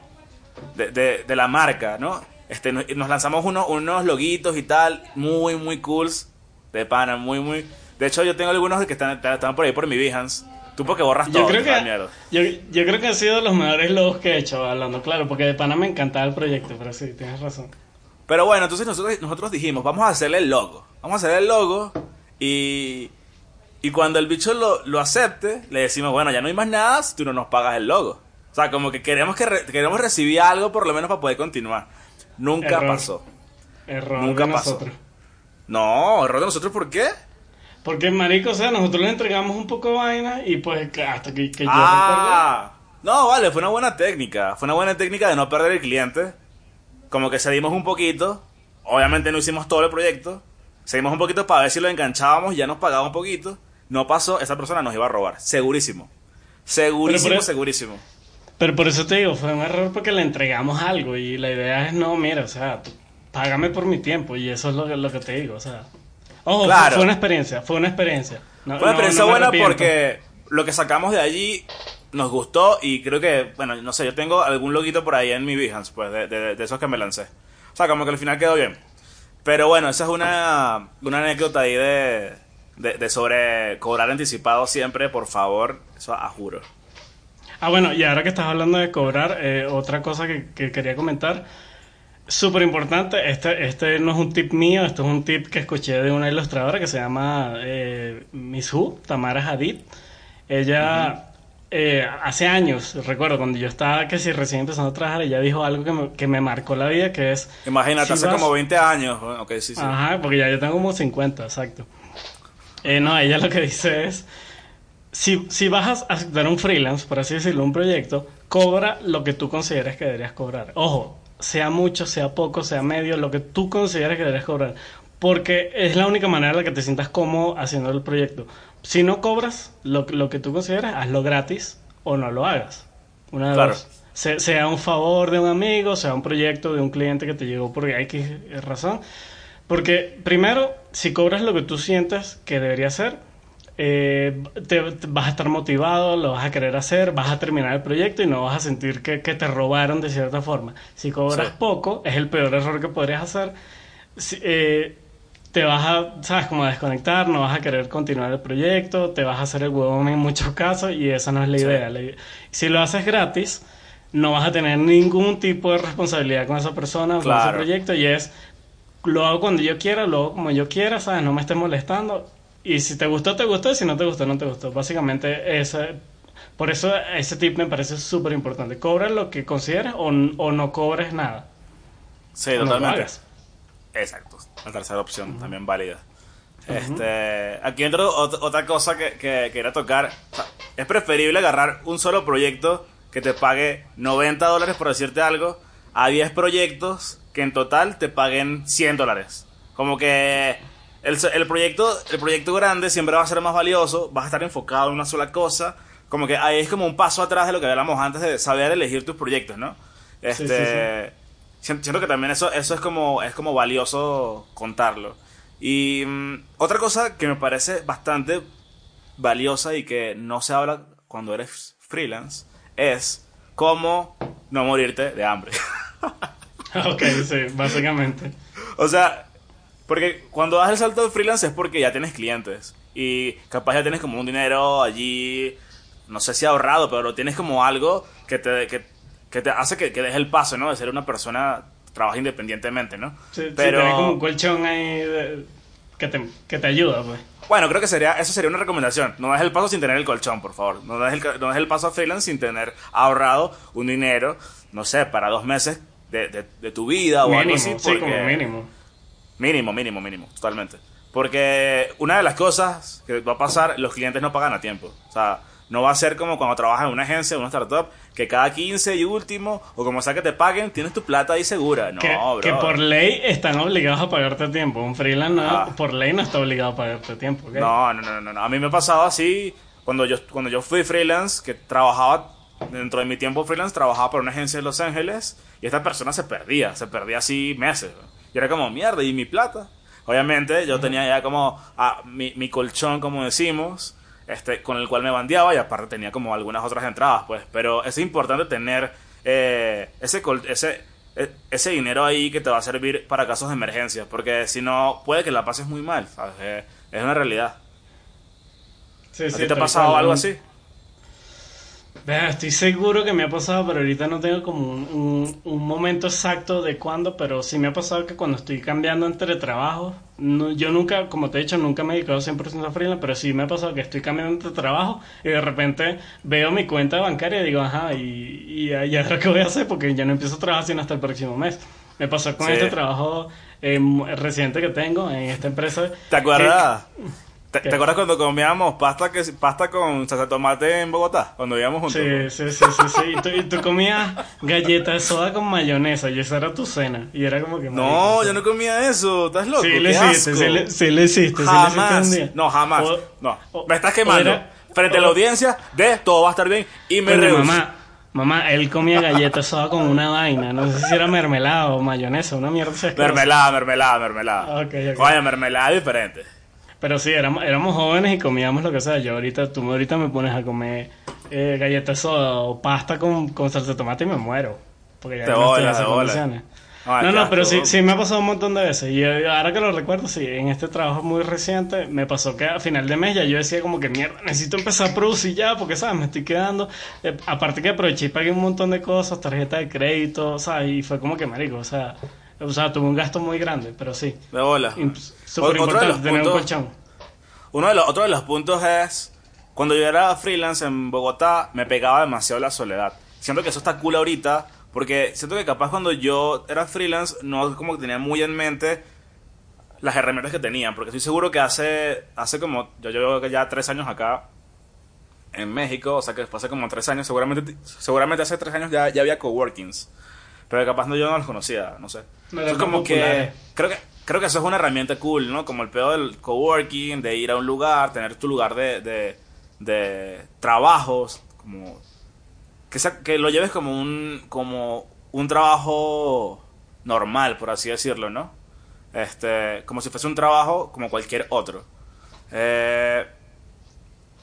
de, de- de la marca, ¿no? Este, nos, lanzamos uno- unos loguitos y tal, muy, muy cools, de pana, muy, muy... De hecho, yo tengo algunos que están, están por ahí por mi Behance. Tú porque borras Yo todo, creo, que, yo, yo creo que han sido los mejores logos que he hecho, hablando claro, porque de pana me encantaba el proyecto, pero sí, tienes razón. Pero bueno, entonces nosotros, nosotros dijimos, vamos a hacerle el logo. Vamos a hacerle el logo y... Y cuando el bicho lo, lo acepte, le decimos, bueno, ya no hay más nada si tú no nos pagas el logo. O sea, como que queremos, que re- queremos recibir algo por lo menos para poder continuar. Nunca Error. pasó. Error Nunca de pasó. nosotros. No, error de nosotros, ¿por qué? Porque, marico, o sea, nosotros le entregamos un poco de vaina y pues hasta que, que yo Ah, no, vale, fue una buena técnica. Fue una buena técnica de no perder el cliente. Como que cedimos un poquito. Obviamente no hicimos todo el proyecto. Cedimos un poquito para ver si lo enganchábamos. Ya nos pagaba un poquito. No pasó, esa persona nos iba a robar. Segurísimo. Segurísimo, Pero por- segurísimo. Pero por eso te digo, fue un error porque le entregamos algo y la idea es, no, mira, o sea, tú, págame por mi tiempo y eso es lo, que- lo que te digo, o sea. Ojo, Claro. fue, una experiencia, fue una experiencia. No- Fue una no- experiencia no me buena porque lo que sacamos de allí nos gustó y creo que, bueno, no sé, yo tengo algún loguito por ahí en mi Behance, pues, de, de- de esos que me lancé. O sea, como que al final quedó bien. Pero bueno, esa es una, una anécdota ahí de, de, de sobre cobrar anticipado siempre, por favor, eso a juro. Ah, bueno, y ahora que estás hablando de cobrar, eh, otra cosa que, que quería comentar, súper importante, este, este no es un tip mío, esto es un tip que escuché de una ilustradora que se llama eh, Miss Who, Tamara Hadid. Ella, eh, hace años, recuerdo, cuando yo estaba que si recién empezando a trabajar, ella dijo algo que me, que me marcó la vida, que es... Imagínate, si hace vas- como 20 años. bueno, Ok, sí, sí. Ajá, porque ya yo tengo como 50, exacto. Eh, no, ella lo que dice es, si, si vas a aceptar un freelance, por así decirlo, un proyecto, cobra lo que tú consideres que deberías cobrar. Ojo, sea mucho, sea poco, sea medio, lo que tú consideres que deberías cobrar. Porque es la única manera en la que te sientas cómodo haciendo el proyecto. Si no cobras lo, lo que tú consideras, hazlo gratis o no lo hagas. Una de Claro. dos. Se- sea un favor de un amigo, sea un proyecto de un cliente que te llegó por X razón. Porque primero, si cobras lo que tú sientes que debería ser, eh, te, te- vas a estar motivado, lo vas a querer hacer, vas a terminar el proyecto y no vas a sentir que, que te robaron de cierta forma. Si cobras Sí. poco, es el peor error que podrías hacer. Si- eh, te vas a, sabes, como a desconectar, no vas a querer continuar el proyecto, te vas a hacer el huevón en muchos casos y esa no es la Sí. idea. La si lo haces gratis, no vas a tener ningún tipo de responsabilidad con esa persona o con ese Claro. proyecto y es lo hago cuando yo quiera, lo hago como yo quiera, ¿sabes? No me estés molestando. Y si te gustó, te gustó, y si no te gustó, no te gustó. Básicamente, ese, por eso ese tip me parece súper importante. Cobra lo que consideres o, o no cobres nada. Sí, no totalmente. Exacto, la tercera opción también válida. Este, aquí entra ot- otra cosa que, que quería tocar. O sea, es preferible agarrar un solo proyecto que te pague 90 dólares por decirte algo a 10 proyectos que en total te paguen 100 dólares. Como que el, el proyecto, el proyecto grande siempre va a ser más valioso, vas a estar enfocado en una sola cosa. Como que ahí es como un paso atrás de lo que hablamos antes de saber elegir tus proyectos, ¿no? Este, Sí, sí, Siento siento que también eso, eso es, como, es como valioso contarlo. Y mm, otra cosa que me parece bastante valiosa y que no se habla cuando eres freelance es cómo no morirte de hambre. ok, sí, básicamente. o sea, porque cuando das el salto de freelance es porque ya tienes clientes y capaz ya tienes como un dinero allí, no sé si ahorrado, pero tienes como algo que te, que, que te hace que, que des el paso, ¿no? De ser una persona que trabaja independientemente, ¿no? Sí, sí, pero tienes como un colchón ahí de- que, te, que te ayuda, pues. Bueno, creo que sería, eso sería una recomendación. No des el paso sin tener el colchón, por favor. No des el, no des el paso a freelance sin tener ahorrado un dinero, no sé, para dos meses de, de- de tu vida o algo así. sí, como mínimo. Mínimo, mínimo, mínimo, totalmente. Porque una de las cosas que va a pasar, los clientes no pagan a tiempo. O sea, no va a ser como cuando trabajas en una agencia, en una startup, que cada 15 y último, o como sea que te paguen, tienes tu plata ahí segura. No, que, bro. que por ley están obligados a pagarte a tiempo. Un freelance no- Ah. por ley no está obligado a pagarte a tiempo. ¿ok? No, no, no, no, no. A mí me ha pasado así cuando yo, cuando yo fui freelance, que trabajaba, dentro de mi tiempo freelance, trabajaba para una agencia de Los Ángeles y esta persona se perdía, se perdía así meses. Y era como, mierda, ¿y mi plata? Obviamente yo tenía ya como ah, mi, mi colchón, como decimos, este, con el cual me bandeaba y aparte tenía como algunas otras entradas, pues. Pero es importante tener eh, ese, col- ese, e- ese dinero ahí que te va a servir para casos de emergencia, porque si no, puede que la pases muy mal, ¿sabes? Eh, es una realidad. Sí, ¿A sí, ti te ha pasado cual. algo así? Vea, estoy seguro que me ha pasado, pero ahorita no tengo como un, un- un momento exacto de cuándo, pero sí me ha pasado que cuando estoy cambiando entre trabajos, no- yo nunca, como te he dicho, nunca me he dedicado 100% a freelance, pero sí me ha pasado que estoy cambiando entre trabajos y de repente veo mi cuenta bancaria y digo, ajá, y, y, y ahora qué voy a hacer porque ya no empiezo a trabajar sino hasta el próximo mes. Me pasó con Sí. este trabajo eh, reciente que tengo en esta empresa. ¿Te acuerdas? ¿Te, acuerdas cuando comíamos pasta que pasta con salsa de tomate en Bogotá? Cuando vivíamos juntos. Sí, sí, sí, sí, sí. Y tú, y tú comías galletas de soda con mayonesa y esa era tu cena. Y era como que... No, yo no comía eso. ¿Estás loco? Sí ¡Qué lo hiciste, sí lo hiciste, sí lo hiciste Jamás. No, jamás. O- no. o- Me estás quemando. era- Frente a la audiencia de todo va a estar bien y me rehuso. mamá, mamá, él comía galletas de soda con una vaina. No sé si era mermelada o mayonesa, una mierda. Mermelada, mermelada, mermelada. Ok, ok. Coño, mermelada diferente. Pero sí, éramos, éramos jóvenes y comíamos lo que sea. Yo ahorita, tú me ahorita me pones a comer eh, galletas soda o pasta con, con salsa de tomate y me muero. Porque ya Te no estoy en esas condiciones. Ay, no, no, pero sí, sí me ha pasado un montón de veces. Y eh, ahora que lo recuerdo, sí, en este trabajo muy reciente, me pasó que a final de mes ya yo decía como que mierda, necesito empezar a producir ya, porque, ¿sabes? Me estoy quedando. eh, aparte que aproveché y pagué un montón de cosas, tarjeta de crédito, ¿sabes? Y fue como que marico, o sea, o sea, tuve un gasto muy grande, pero sí. De bola. Súper Otro de los importante tener un puntos- colchón. Uno de los, otro de los puntos es, cuando yo era freelance en Bogotá, me pegaba demasiado la soledad. Siento que eso está cool ahorita, porque siento que capaz cuando yo era freelance, no como que tenía muy en mente las herramientas que tenía, porque estoy seguro que hace, hace como, yo llevo ya tres años acá en México, o sea que hace como tres años, seguramente, seguramente hace tres años ya, ya había coworkings, pero capaz no, yo no los conocía, no sé. No es como que creo que creo que eso es una herramienta cool, ¿no? Como el pedo del coworking, de ir a un lugar, tener tu lugar de, de, de trabajos, como que, sea- que lo lleves como un como un trabajo normal, por así decirlo, ¿no? Este, como si fuese un trabajo como cualquier otro. Eh,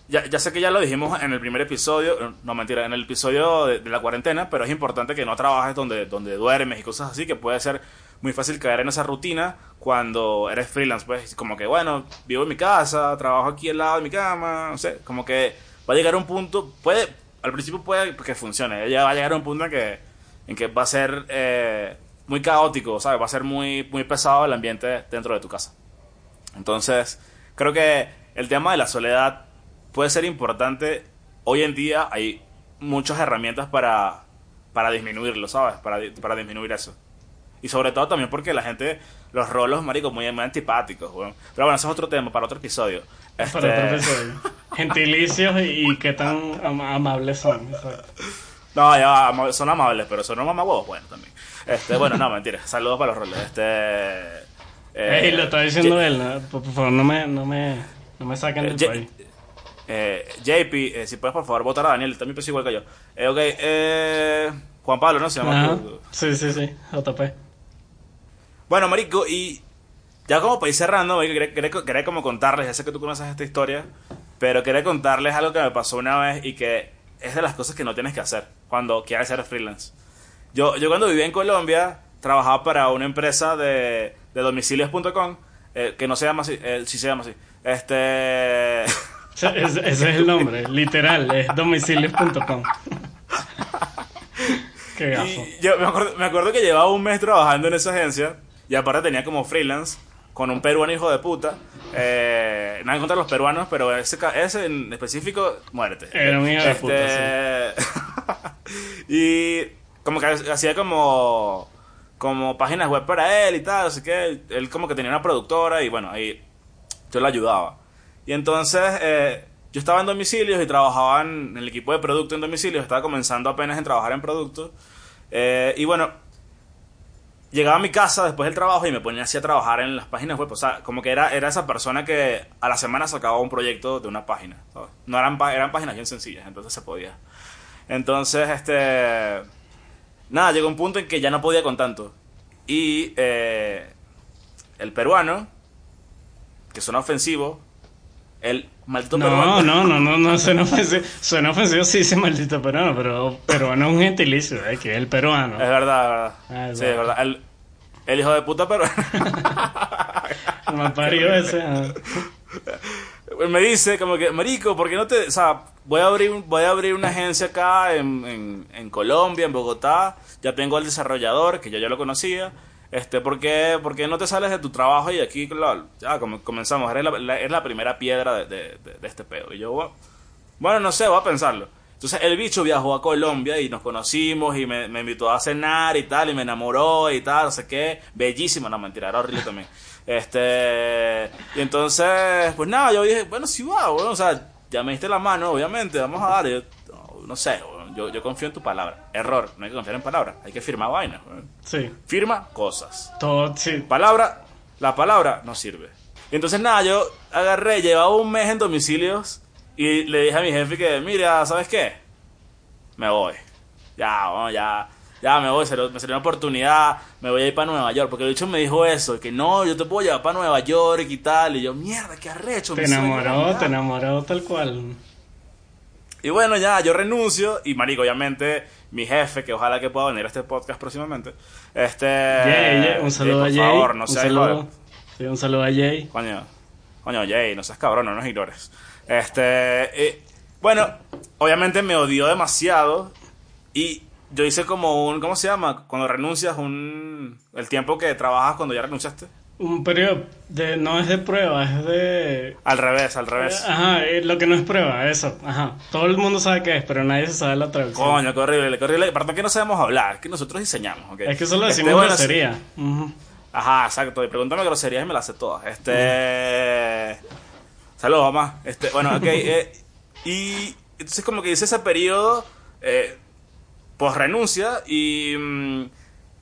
ya, ya sé que ya lo dijimos en el primer episodio, no mentira, en el episodio de, de la cuarentena, pero es importante que no trabajes donde, donde duermes y cosas así, que puede ser muy fácil caer en esa rutina cuando eres freelance, pues como que bueno, vivo en mi casa, trabajo aquí al lado de mi cama, no sé, como que va a llegar un punto, puede, al principio puede que funcione, ya va a llegar un punto en que, en que va a ser eh, muy caótico, ¿sabes? Va a ser muy, muy pesado el ambiente dentro de tu casa. Entonces, creo que el tema de la soledad puede ser importante. Hoy en día hay muchas herramientas para, para disminuirlo, ¿sabes? Para, para disminuir eso. Y sobre todo también porque la gente, los rolos, marico, muy, muy antipáticos, weón. Pero bueno, eso es otro tema, para otro episodio. Para otro Este, episodio. Gentilicios y, y qué tan ama- amables son. exacto. No, ya, son amables, pero son mamagüevos, bueno, también. Este, bueno, no, mentira. Saludos para los roles. Este... eh, Ey, lo está diciendo él, ¿no? por, favor, no me, no me, no me saquen del Eh, país. Eh, JP, eh, si puedes por favor votar a Daniel, también piensa igual que yo. Eh, ok, eh, Juan Pablo, ¿no? Se llama. Ajá. Sí, sí, sí, JP. Bueno, marico, y ya como para ir cerrando, marico, quería, quería- quería como contarles, ya sé que tú conoces esta historia, pero quería contarles algo que me pasó una vez y que es de las cosas que no tienes que hacer cuando quieres ser freelance. Yo, yo cuando vivía en Colombia, trabajaba para una empresa de, de domicilios.com, eh, que no se llama así, eh, sí se llama así. Este... Ese, ese- es el nombre, literal, es domicilios.com. Qué gafo. Y yo me acuerdo, me acuerdo que llevaba un mes trabajando en esa agencia y aparte tenía como freelance con un peruano hijo de puta. Eh, nada en contra de los peruanos, pero ese, ese en específico, muerte. Era un hijo de puta, y como que hacía como, como páginas web para él y tal, así que él como que tenía una productora y bueno, ahí yo la ayudaba. Y entonces eh, yo estaba en domicilios y trabajaba en, el equipo de producto en domicilios, estaba comenzando apenas en trabajar en producto. Eh, y bueno, llegaba a mi casa después del trabajo y me ponía así a trabajar en las páginas web. O sea, como que era, era esa persona que a la semana sacaba un proyecto de una página. No eran, eran páginas bien sencillas, entonces se podía. Entonces, este... Nada, llegó un punto en que ya no podía con tanto. Y eh, el peruano, que suena ofensivo, el maldito no, peruano. No, no, no, no, suena ofensivo. Suena ofensivo si dice maldito peruano, pero peruano es un gentilicio, ¿eh? que es el peruano. Es verdad, es verdad. Ah, es sí, es verdad. El, el hijo de puta peruano. Me parió ese. ah. me dice como que, marico, ¿por qué no te...? O sea, voy a abrir, voy a abrir una agencia acá en, en, en Colombia, en Bogotá. Ya tengo al desarrollador, que yo ya lo conocía. Este, ¿por qué, por qué no te sales de tu trabajo y aquí, claro, ya como comenzamos? Eres la, la- eres la primera piedra de, de- de- de este pedo. Y yo, bueno, bueno, no sé, voy a pensarlo. Entonces el bicho viajó a Colombia y nos conocimos y me, me invitó a cenar y tal, y me enamoró y tal, no sé qué. Bellísima, no mentira, era horrible también. Este, y entonces, pues nada, yo dije, bueno, sí va, bueno, o sea, ya me diste la mano, obviamente, vamos a dar. Yo, no, no sé, bueno, yo, yo confío en tu palabra. Error, no hay que confiar en palabras, hay que firmar vainas. Sí, Firma cosas. todo, sí. Palabra, la palabra no sirve. Y entonces nada, yo agarré, llevaba un mes en domicilios y le dije a mi jefe que, mira, ¿sabes qué? Me voy. Ya, bueno, ya, ya me voy, se lo- me salió una oportunidad, me voy a ir para Nueva York, porque el bicho me dijo eso, que no, yo te puedo llevar para Nueva York y tal, y yo, mierda, qué arrecho. Te enamoró, viajar". te enamoró tal cual. Y bueno, ya, yo renuncio, y marico, obviamente, mi jefe, que ojalá que pueda venir a este podcast próximamente, este... Un saludo por a Jay. favor, no un seas saludo. Sí, un saludo a Jay. Coño, coño, Jay, no seas cabrón, no nos ignores. Este, eh, bueno, obviamente me odió demasiado y yo hice como un, ¿cómo se llama? Cuando renuncias, un, el tiempo que trabajas cuando ya renunciaste. Un periodo de, no es de prueba, es de... Al revés, al revés. Ajá, lo que no es prueba, eso. Ajá. Todo el mundo sabe qué es, pero nadie se sabe la traducción. Coño, qué horrible, qué horrible. Perdón que no sabemos hablar, que nosotros diseñamos, ¿ok? Es que solo Este, decimos bueno, grosería. Ujú. Ajá, exacto. Y pregúntame groserías y me las sé todas. Este. Saludos, mamá. Este, bueno, ok. eh, y entonces, como que hice ese periodo eh, post renuncia. Y mm,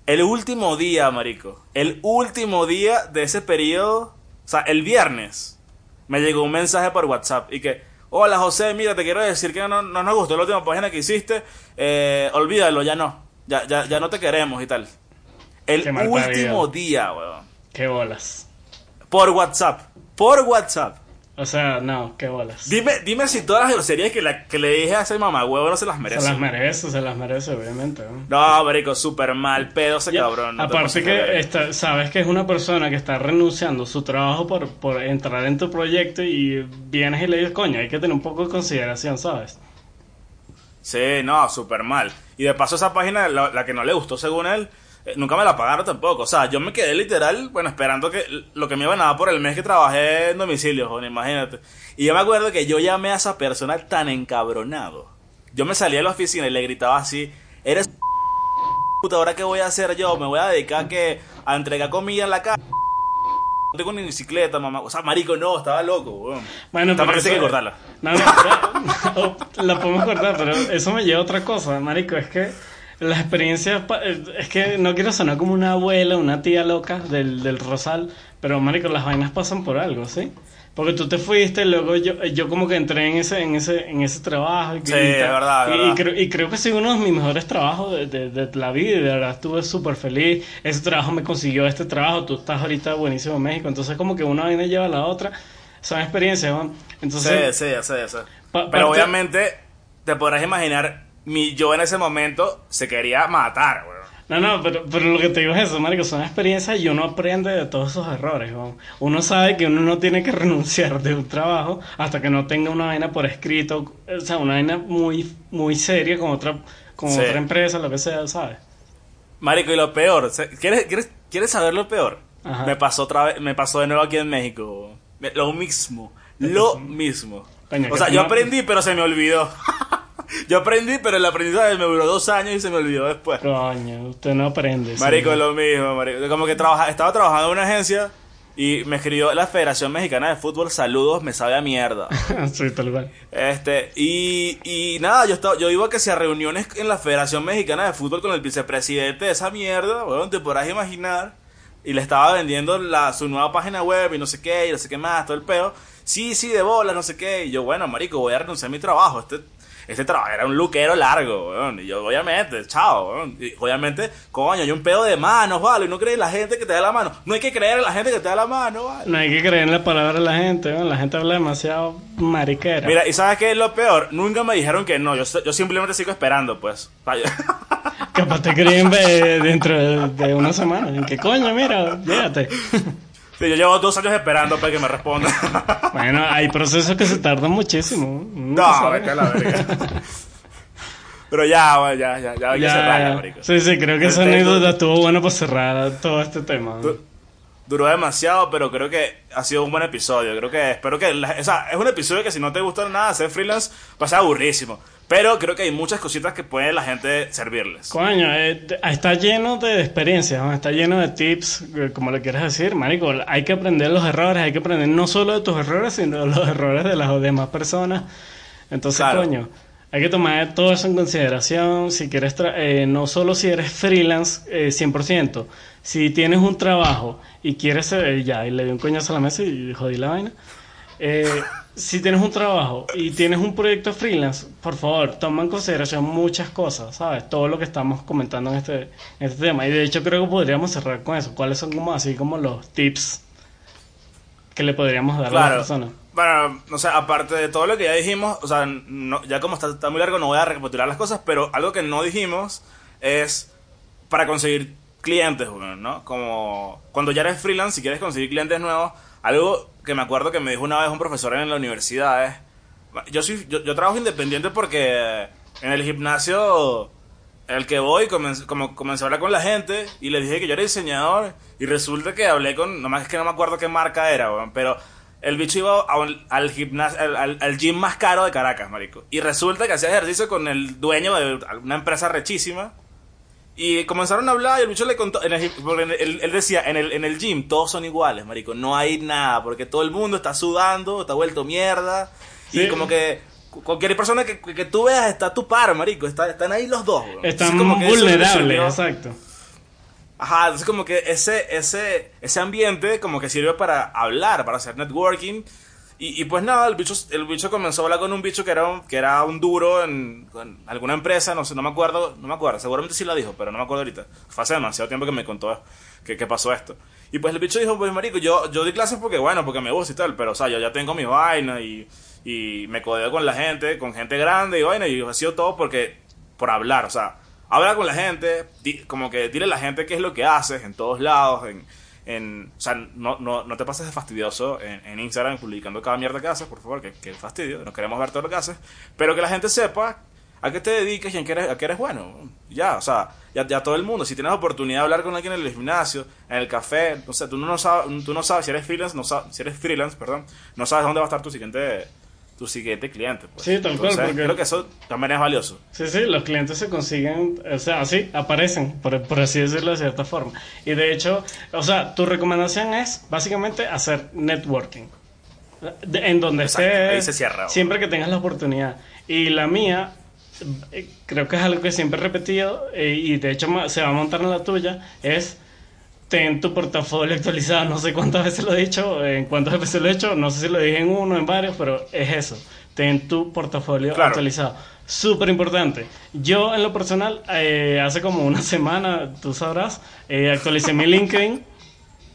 el último día, marico. El último día de ese periodo. O sea, el viernes. Me llegó un mensaje por WhatsApp. Y que. Hola José, mira, te quiero decir que no, no nos gustó la última página que hiciste. Eh, olvídalo, ya no. Ya, ya, ya no te queremos y tal. El último día, weón. Qué bolas. Por WhatsApp. Por WhatsApp. O sea, no, qué bolas. Dime, dime si todas las groserías que, la- que le dije a ese mamá huevo no se las Se merece. las merece, se las merece, obviamente. ¿no? Marico, súper mal pedo ese cabrón. no aparte que sabes que es una persona que está renunciando a su trabajo por, por entrar en tu proyecto y vienes y le dices, coño, hay que tener un poco de consideración, ¿sabes? Sí, no, súper mal. Y de paso esa página, la, la que no le gustó según él, nunca me la pagaron tampoco. O sea, yo me quedé literal, bueno, esperando que lo que me iban a dar por el mes que trabajé en domicilio, joder, imagínate. Y yo me acuerdo que yo llamé a esa persona tan encabronado. Yo me salí de la oficina y le gritaba así, eres puta, ¿ahora qué voy a hacer yo? Me voy a dedicar a, que, a entregar comida en la calle. No tengo ni bicicleta, mamá. O sea, marico, no, estaba loco, weón. Bueno, parte sí hay que eso- cortarla. No, no, pero- la podemos cortar, pero eso me lleva a otra cosa, marico, es que la experiencia, pa- es que no quiero sonar como una abuela, una tía loca del, del Rosal, pero marico, las vainas pasan por algo, ¿sí? Porque tú te fuiste, luego yo, yo como que entré en ese, en ese, en ese trabajo. Y, Sí, y es verdad, y, verdad. y creo, y creo que ha sido uno de mis mejores trabajos de, de- de la vida, y de verdad estuve súper feliz. Ese trabajo me consiguió este trabajo, tú estás ahorita buenísimo en México, entonces como que una vaina lleva a la otra, son experiencias. Entonces, sí, sí, ya sé, ya sé. Pa- Pero obviamente, te podrás imaginar, mi yo en ese momento se quería matar, weón. No, no, pero, pero lo que te digo es eso, marico, son experiencias y uno aprende de todos esos errores, weón. Uno sabe que uno no tiene que renunciar de un trabajo hasta que no tenga una vaina por escrito, o sea, una vaina muy, muy seria con otra, con Sí. otra empresa, lo que sea, ¿sabes? Marico, y lo peor, ¿se- ¿quieres, quieres, quieres saber lo peor? Ajá. Me pasó otra vez, me pasó de nuevo aquí en México. Lo mismo, lo mismo. Coño, o sea, yo aprendí, pero se me olvidó. yo aprendí, pero el aprendizaje me duró dos años y se me olvidó después. Coño, usted no aprende. Marico, lo mismo, marico. Como que trabaja, estaba trabajando en una agencia Y me escribió la Federación Mexicana de Fútbol, saludos, me sabe a mierda. sí, tal cual. Este, y, y nada, yo estaba, yo iba que si a reuniones en la Federación Mexicana de Fútbol con el vicepresidente de esa mierda, bueno, te podrás imaginar. Y le estaba vendiendo la, su nueva página web y no sé qué, y no sé qué más, todo el peo. Sí, sí, de bola, no sé qué. Y yo, bueno, marico, voy a renunciar a mi trabajo. Este, este trabajo era un luquero largo, weón. Y yo, obviamente, chao, weón. Y obviamente, coño, hay un pedo de manos, ¿vale? Y no crees en la gente que te da la mano. No hay que creer en la gente que te da la mano, ¿vale? No hay que creer en la palabra de la gente, weón. La gente habla demasiado mariquera. Mira, ¿y sabes qué es lo peor? Nunca me dijeron que no. Yo, yo simplemente sigo esperando, pues. Capaz te creen dentro de, de una semana. ¿En qué coño? Mira, fíjate. Sí, yo llevo dos años esperando para que me responda. Bueno, hay procesos que se tardan muchísimo. No, vete a la verga. Pero ya, ya, ya, ya hay que cerrar, marico. Sí, sí, creo que esa anécdota estuvo buena para cerrar todo este tema. duró demasiado, pero creo que ha sido un buen episodio. Creo que, espero que, o sea, es un episodio que si no te gusta nada hacer freelance, va a ser aburrísimo. Pero creo que hay muchas cositas que puede la gente servirles. Coño, eh, está lleno de experiencias, está lleno de tips, eh, como le quieras decir, marico. Hay que aprender los errores, hay que aprender no solo de tus errores, sino de los errores de las demás personas. Entonces, coño, hay que tomar todo eso en consideración. Si quieres, eh, no solo si eres freelance, 100%. Si tienes un trabajo y quieres, ya, y le di un coñazo a la mesa y jodí la vaina. Eh, si tienes un trabajo y tienes un proyecto freelance, por favor, toma en consideración muchas cosas, ¿sabes? Todo lo que estamos comentando en este, este tema. Y de hecho creo que podríamos cerrar con eso. ¿Cuáles son como así como los tips que le podríamos dar a las personas? Bueno, o sea, aparte de todo lo que ya dijimos, o sea, ya como está, está muy largo no voy a recapitular las cosas, pero algo que no dijimos es para conseguir clientes, ¿no? Como cuando ya eres freelance, si quieres conseguir clientes nuevos, algo que me acuerdo que me dijo una vez un profesor en la universidad es, yo, soy, yo, trabajo independiente porque en el gimnasio el que voy como comencé a hablar con la gente y le dije que yo era diseñador y resulta que hablé con, nomás es que no me acuerdo qué marca era, pero el bicho iba al, gimnasio, al, al, gym más caro de Caracas, marico. Y resulta que hacía ejercicio con el dueño de una empresa rechísima y comenzaron a hablar y el bicho le contó, en el, porque él, decía, en el, en el gym todos son iguales, marico, no hay nada, porque todo el mundo está sudando, está vuelto mierda, y como que cualquier persona que, que, tú veas está a tu par, marico, está, están ahí los dos. Están como vulnerables, exacto. Ajá, entonces como que ese, ese, ese ambiente como que sirve para hablar, para hacer networking, y, pues nada, el bicho, el bicho comenzó a hablar con un bicho que era un, que era un duro en, alguna empresa, no sé, no me acuerdo, no me acuerdo, seguramente sí lo dijo, pero no me acuerdo ahorita. Fue hace demasiado tiempo que me contó que, que pasó esto. Y pues el bicho dijo, pues marico, yo, yo di clases porque, bueno, porque me gusta y tal, pero o sea, yo ya tengo mis vainas y, y me codeo con la gente, con gente grande y vaina, y ha sido todo porque, por hablar, o sea, habla con la gente, como que dile a la gente qué es lo que haces en todos lados, en en, o sea, no, no, no te pases de fastidioso en, en, Instagram publicando cada mierda que haces, por favor, que, que fastidio, no queremos ver todo lo que haces, pero que la gente sepa a qué te dediques y eres, a qué eres bueno. Ya, o sea, ya, ya, todo el mundo, si tienes oportunidad de hablar con alguien en el gimnasio, en el café, no sé, tú no, sabes, tú no sabes si eres freelance, no sabes, si eres freelance, perdón, no sabes dónde va a estar tu siguiente tu siguiente cliente. Pues. Sí, tal cual. Porque... Creo que eso también es valioso. Sí, sí, los clientes se consiguen, o sea, así, aparecen, por, por, así decirlo de cierta forma. Y de hecho, o sea, tu recomendación es básicamente hacer networking. en donde estés, se cierra. Siempre que tengas la oportunidad. Y la mía, eh, creo que es algo que siempre he repetido, eh, y de hecho se va a montar en la tuya, es ten tu portafolio actualizado. No sé cuántas veces lo he dicho, en cuántas veces lo he hecho, no sé si lo dije en uno, en varios, pero es eso. Ten tu portafolio actualizado. Súper importante. Yo, en lo personal, eh, hace como una semana, tú sabrás, eh, actualicé mi LinkedIn.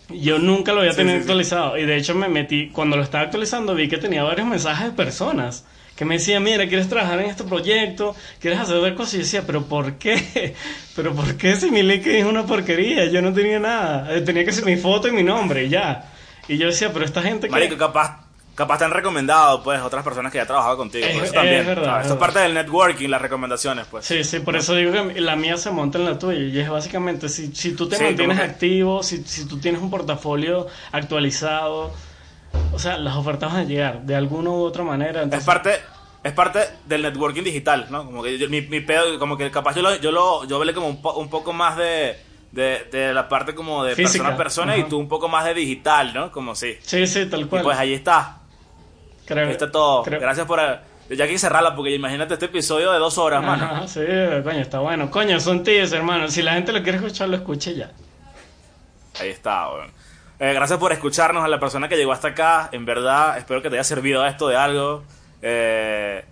Yo nunca lo había tenido actualizado. Y de hecho, me metí, cuando lo estaba actualizando, vi que tenía varios mensajes de personas que me decía, mira, ¿quieres trabajar en este proyecto? ¿Quieres hacer otra cosa? Y yo decía, ¿pero por qué? ¿Pero por qué si mi LinkedIn es una porquería? Yo no tenía nada. Eh, tenía que ser mi foto y mi nombre, ya. Y yo decía, pero esta gente Marico, capaz, capaz te han recomendado, pues, otras personas que ya trabajado contigo. Es, eso también. verdad, eso es parte del networking, las recomendaciones, pues. Sí, sí, por eso digo que la mía se monta en la tuya. Y es básicamente, si, si tú te mantienes activo, si, si tú tienes un portafolio actualizado... O sea, las ofertas van a llegar de alguna u otra manera. Es parte es parte del networking digital, ¿no? Como que mi, mi pedo, como que capaz yo lo, yo lo, yo hablé como un, un poco más de, de, de la parte como de Física, persona a persona y tú un poco más de digital, ¿no? Como sí. Sí, sí, tal Y cual. pues ahí está. Creo- Ahí está todo. creo- Gracias por... Ya que cerrarla porque imagínate este episodio de dos horas, mano. Sí, coño, está bueno. Coño, son tíos, hermano. Si la gente lo quiere escuchar, lo escuche ya. Ahí está, weón. Eh, gracias por escucharnos a la persona que llegó hasta acá. En verdad, espero que te haya servido esto de algo. Eh,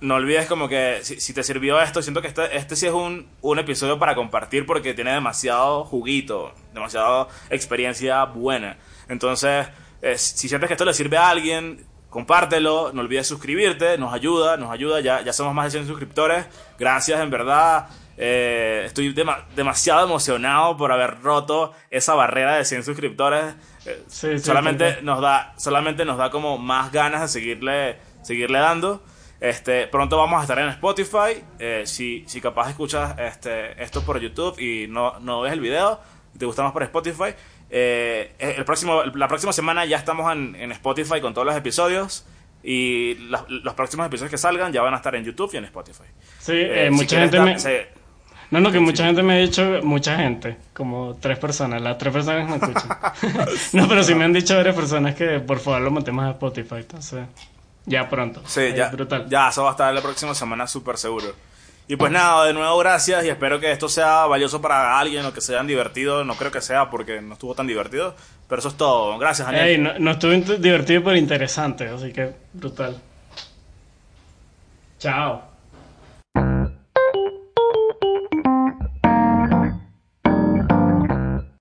no- olvides como que si, si te sirvió esto, siento que este, este sí es un, un episodio para compartir porque tiene demasiado juguito, demasiado experiencia buena. Entonces, eh, si sientes que esto le sirve a alguien, compártelo, no olvides suscribirte, nos ayuda, nos ayuda, ya, ya somos más de 100 suscriptores. Gracias, en verdad. Eh, estoy dema- demasiado emocionado por haber roto esa barrera de 100 suscriptores. Eh, Sí, solamente nos da solamente nos da como más ganas de seguirle seguirle dando. Este, pronto vamos a estar en Spotify. Eh, si, si capaz escuchas este, esto por YouTube y no, no ves el video, te gusta más por Spotify. eh, el próximo, la próxima semana ya estamos en, en Spotify con todos los episodios. Y los, los próximos episodios que salgan ya van a estar en YouTube y en Spotify. Sí, Eh, eh, si mucha gente me... se- No, no, que mucha gente me ha dicho, mucha gente, como tres personas, las tres personas me escuchan. no, pero sí me han dicho varias personas que por favor lo montemos a Spotify, entonces ya pronto. Sí, ya, Brutal. ya, eso va a estar la próxima semana súper seguro. Y pues nada, de nuevo gracias y espero que esto sea valioso para alguien o que se hayan divertido. No creo que sea porque no estuvo tan divertido, pero eso es todo. Gracias, Daniel. No, no estuvo divertido pero interesante, así que brutal. Chao.